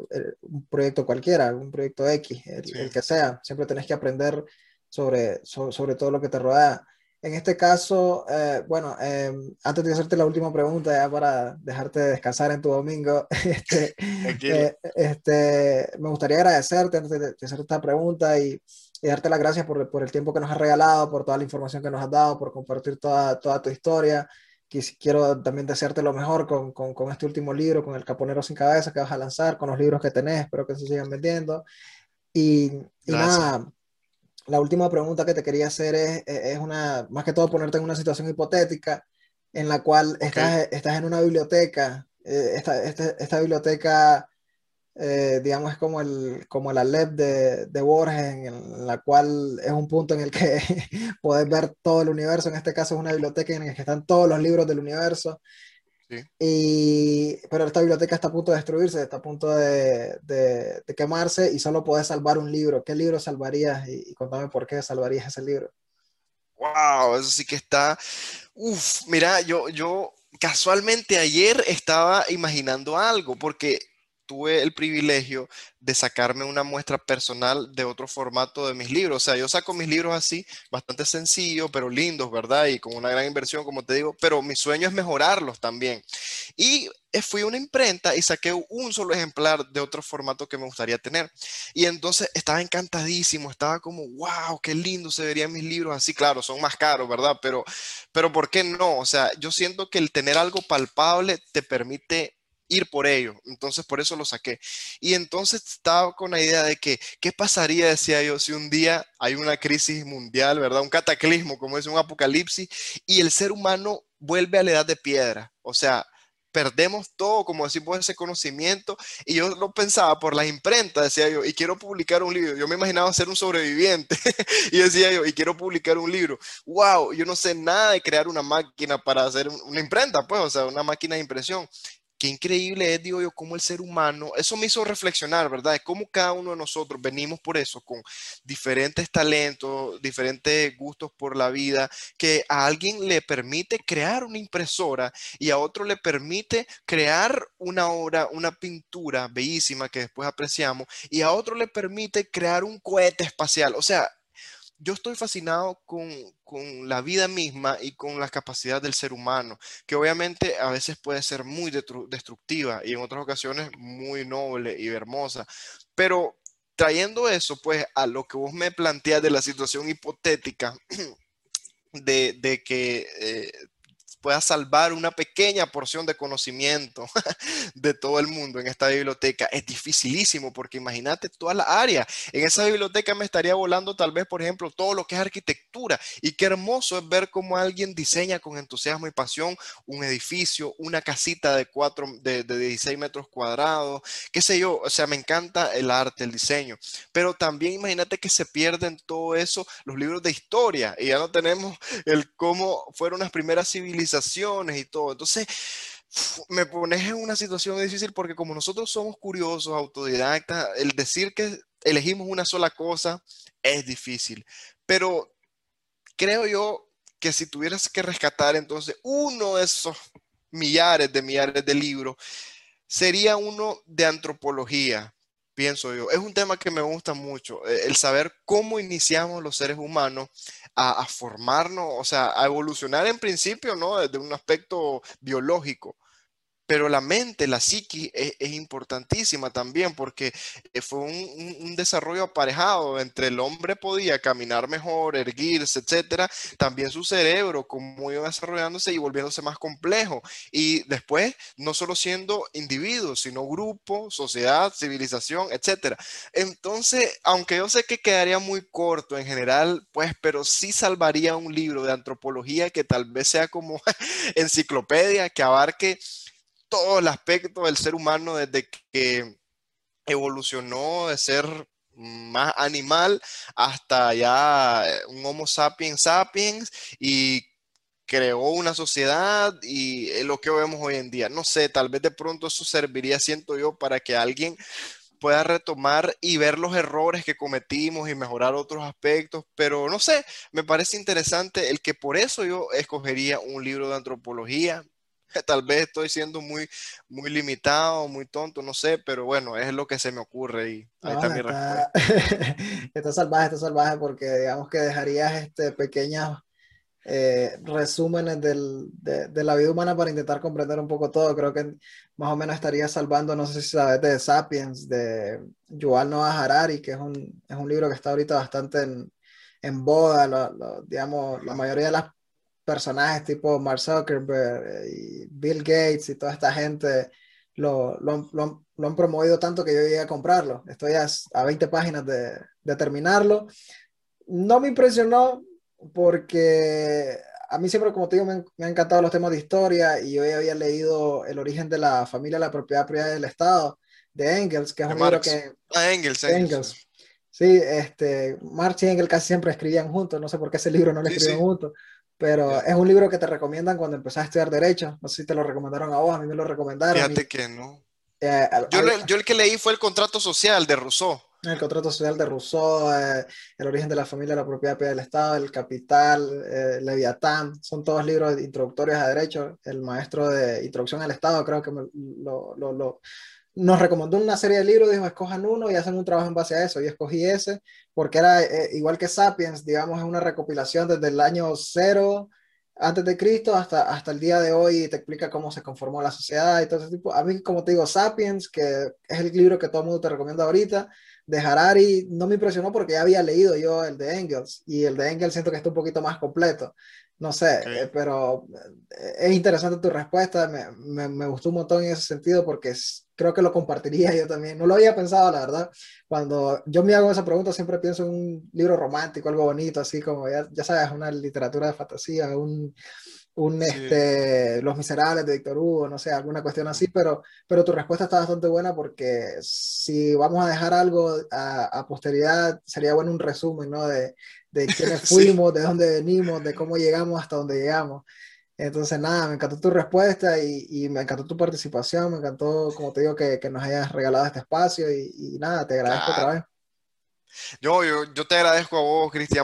un proyecto cualquiera, un proyecto X, el, sí. el que sea. Siempre tenés que aprender sobre, sobre, sobre todo lo que te rodea. En este caso, eh, bueno, eh, antes de hacerte la última pregunta, ya para dejarte descansar en tu domingo, este, eh, este, me gustaría agradecerte antes de, de hacerte esta pregunta y, y, darte las gracias por, por, el tiempo que nos has regalado, por toda la información que nos has dado, por compartir toda, toda tu historia. Quiero también desearte lo mejor con, con, con, este último libro, con El Caponero sin Cabeza que vas a lanzar, con los libros que tenés, espero que se sigan vendiendo. Y, y nada la última pregunta que te quería hacer es, es, una, más que todo ponerte en una situación hipotética en la cual okay. estás, estás en una biblioteca, eh, esta, esta, esta, biblioteca, eh, digamos, es como, el, como la LEP de, de Borges, en, la cual es un punto en el que puedes ver todo el universo, en este caso es una biblioteca en la que están todos los libros del universo, Sí. Y, pero esta biblioteca está a punto de destruirse, está a punto de, de, de quemarse y solo puedes salvar un libro. ¿Qué libro salvarías? Y, y, contame por qué salvarías ese libro. Wow, eso sí que está. Uf, mira, yo, yo casualmente ayer estaba imaginando algo, porque tuve el privilegio de sacarme una muestra personal de otro formato de mis libros. O sea, yo saco mis libros así, bastante sencillos, pero lindos, ¿verdad? Y con una gran inversión, como te digo, pero mi sueño es mejorarlos también. Y fui a una imprenta y saqué un solo ejemplar de otro formato que me gustaría tener. Y entonces estaba encantadísimo, estaba como, wow, qué lindo se verían mis libros así. Claro, son más caros, ¿verdad? Pero, pero ¿por qué no? O sea, yo siento que el tener algo palpable te permite ir por ello. Entonces, por eso lo saqué. Y entonces estaba con la idea de que, ¿qué pasaría, decía yo, si un día hay una crisis mundial, ¿verdad? Un cataclismo, como es un apocalipsis, y el ser humano vuelve a la edad de piedra. O sea, perdemos todo, como decimos, ese conocimiento. Y yo lo pensaba por las imprentas, decía yo, y quiero publicar un libro. Yo me imaginaba ser un sobreviviente. y decía yo, y quiero publicar un libro. ¡Wow! Yo no sé nada de crear una máquina para hacer una imprenta, pues, o sea, una máquina de impresión qué increíble es, digo yo, cómo el ser humano, eso me hizo reflexionar, ¿verdad? De cómo cada uno de nosotros venimos por eso, con diferentes talentos, diferentes gustos por la vida, que a alguien le permite crear una impresora y a otro le permite crear una obra, una pintura bellísima que después apreciamos, y a otro le permite crear un cohete espacial. O sea, yo estoy fascinado con, la vida misma y con la capacidad del ser humano, que obviamente a veces puede ser muy destructiva y en otras ocasiones muy noble y hermosa. Pero trayendo eso, pues, a lo que vos me planteas de la situación hipotética de, que eh, pueda salvar una pequeña porción de conocimiento de todo el mundo en esta biblioteca. Es dificilísimo porque imagínate toda la área. En esa biblioteca me estaría volando tal vez, por ejemplo, todo lo que es arquitectura. Y qué hermoso es ver cómo alguien diseña con entusiasmo y pasión un edificio, una casita de, cuatro, de, de 16 metros cuadrados, qué sé yo. O sea, me encanta el arte, el diseño. Pero también imagínate que se pierden todo eso los libros de historia y ya no tenemos el cómo fueron las primeras civilizaciones y todo. Entonces, me pones en una situación difícil porque como nosotros somos curiosos, autodidactas, el decir que elegimos una sola cosa es difícil. Pero creo yo que si tuvieras que rescatar entonces uno de esos millares de millares de libros, sería uno de antropología, pienso yo. Es un tema que me gusta mucho, eh, el saber cómo iniciamos los seres humanos a, formarnos, o sea, a evolucionar en principio, ¿no? Desde un aspecto biológico, pero la mente, la psiqui es, importantísima también porque eh, fue un, desarrollo aparejado. Entre el hombre podía caminar mejor, erguirse, etcétera, también su cerebro, como iba desarrollándose y volviéndose más complejo. Y después, no solo siendo individuos, sino grupo, sociedad, civilización, etcétera. Entonces, aunque yo sé que quedaría muy corto en general, pues, pero sí salvaría un libro de antropología que tal vez sea como enciclopedia, que abarque todo el aspecto del ser humano desde que evolucionó de ser más animal hasta ya eh, un Homo sapiens sapiens y creó una sociedad y lo que vemos hoy en día. No sé, tal vez de pronto eso serviría, siento yo, para que alguien pueda retomar y ver los errores que cometimos y mejorar otros aspectos, pero no sé, me parece interesante el que por eso yo escogería un libro de antropología, Tal vez estoy siendo muy, muy limitado, muy tonto, no sé, pero bueno, es lo que se me ocurre y ahí está, mi respuesta. está salvaje, está salvaje porque digamos que dejarías este pequeños eh, resúmenes del, de, de, la vida humana para intentar comprender un poco todo. Creo que más o menos estaría salvando, no sé si sabes, de Sapiens, de Yuval Noah Harari, que es un, es un libro que está ahorita bastante en, en boda, digamos, la mayoría de las personajes tipo Mark Zuckerberg eh, y Bill Gates y toda esta gente lo, lo, lo, han promovido tanto que yo llegué a comprarlo. Estoy a, a 20 páginas de, de, terminarlo. No me impresionó porque a mí siempre, como te digo, me, han, encantado los temas de historia y yo ya había leído El origen de la familia, la propiedad privada del Estado de Engels, que es un libro que... Ah, Engels, Engels. Sí, este, Marx y Engels casi siempre escribían juntos, no sé por qué ese libro no lo escribieron juntos, pero es un libro que te recomiendan cuando empezás a estudiar Derecho. No sé si te lo recomendaron a vos, a mí me lo recomendaron. Fíjate que no. Eh, yo, el que leí fue el contrato social de Rousseau. El contrato social de Rousseau, eh, El origen de la familia, la propiedad del Estado, El Capital, eh, Leviatán, son todos libros introductorios a Derecho. El maestro de Introducción al Estado creo que lo, lo, nos recomendó una serie de libros, dijo, escojan uno y hacen un trabajo en base a eso. Y escogí ese porque era eh, igual que Sapiens, digamos, es una recopilación desde el año cero antes de Cristo hasta, hasta el día de hoy y te explica cómo se conformó la sociedad y todo ese tipo. A mí, como te digo, Sapiens, que es el libro que todo el mundo te recomienda ahorita, de Harari, no me impresionó porque ya había leído yo el de Engels y el de Engels siento que está un poquito más completo. No sé, eh, pero eh, es interesante tu respuesta, me, me, me, gustó un montón en ese sentido porque creo que lo compartiría yo también. No lo había pensado, la verdad. Cuando yo me hago esa pregunta, siempre pienso en un libro romántico, algo bonito, así como, ya, ya sabes, una literatura de fantasía, un, un este, Los Miserables de Víctor Hugo, no sé, alguna cuestión así, pero, pero tu respuesta está bastante buena porque si vamos a dejar algo a, a posteridad, sería bueno un resumen, ¿no? De, de quiénes fuimos, de dónde venimos, de cómo llegamos hasta donde llegamos. Entonces, nada, me encantó tu respuesta y, me encantó tu participación, me encantó, como te digo, que, nos hayas regalado este espacio y, nada, te agradezco otra vez. Yo, yo, yo te agradezco a vos, Cristian,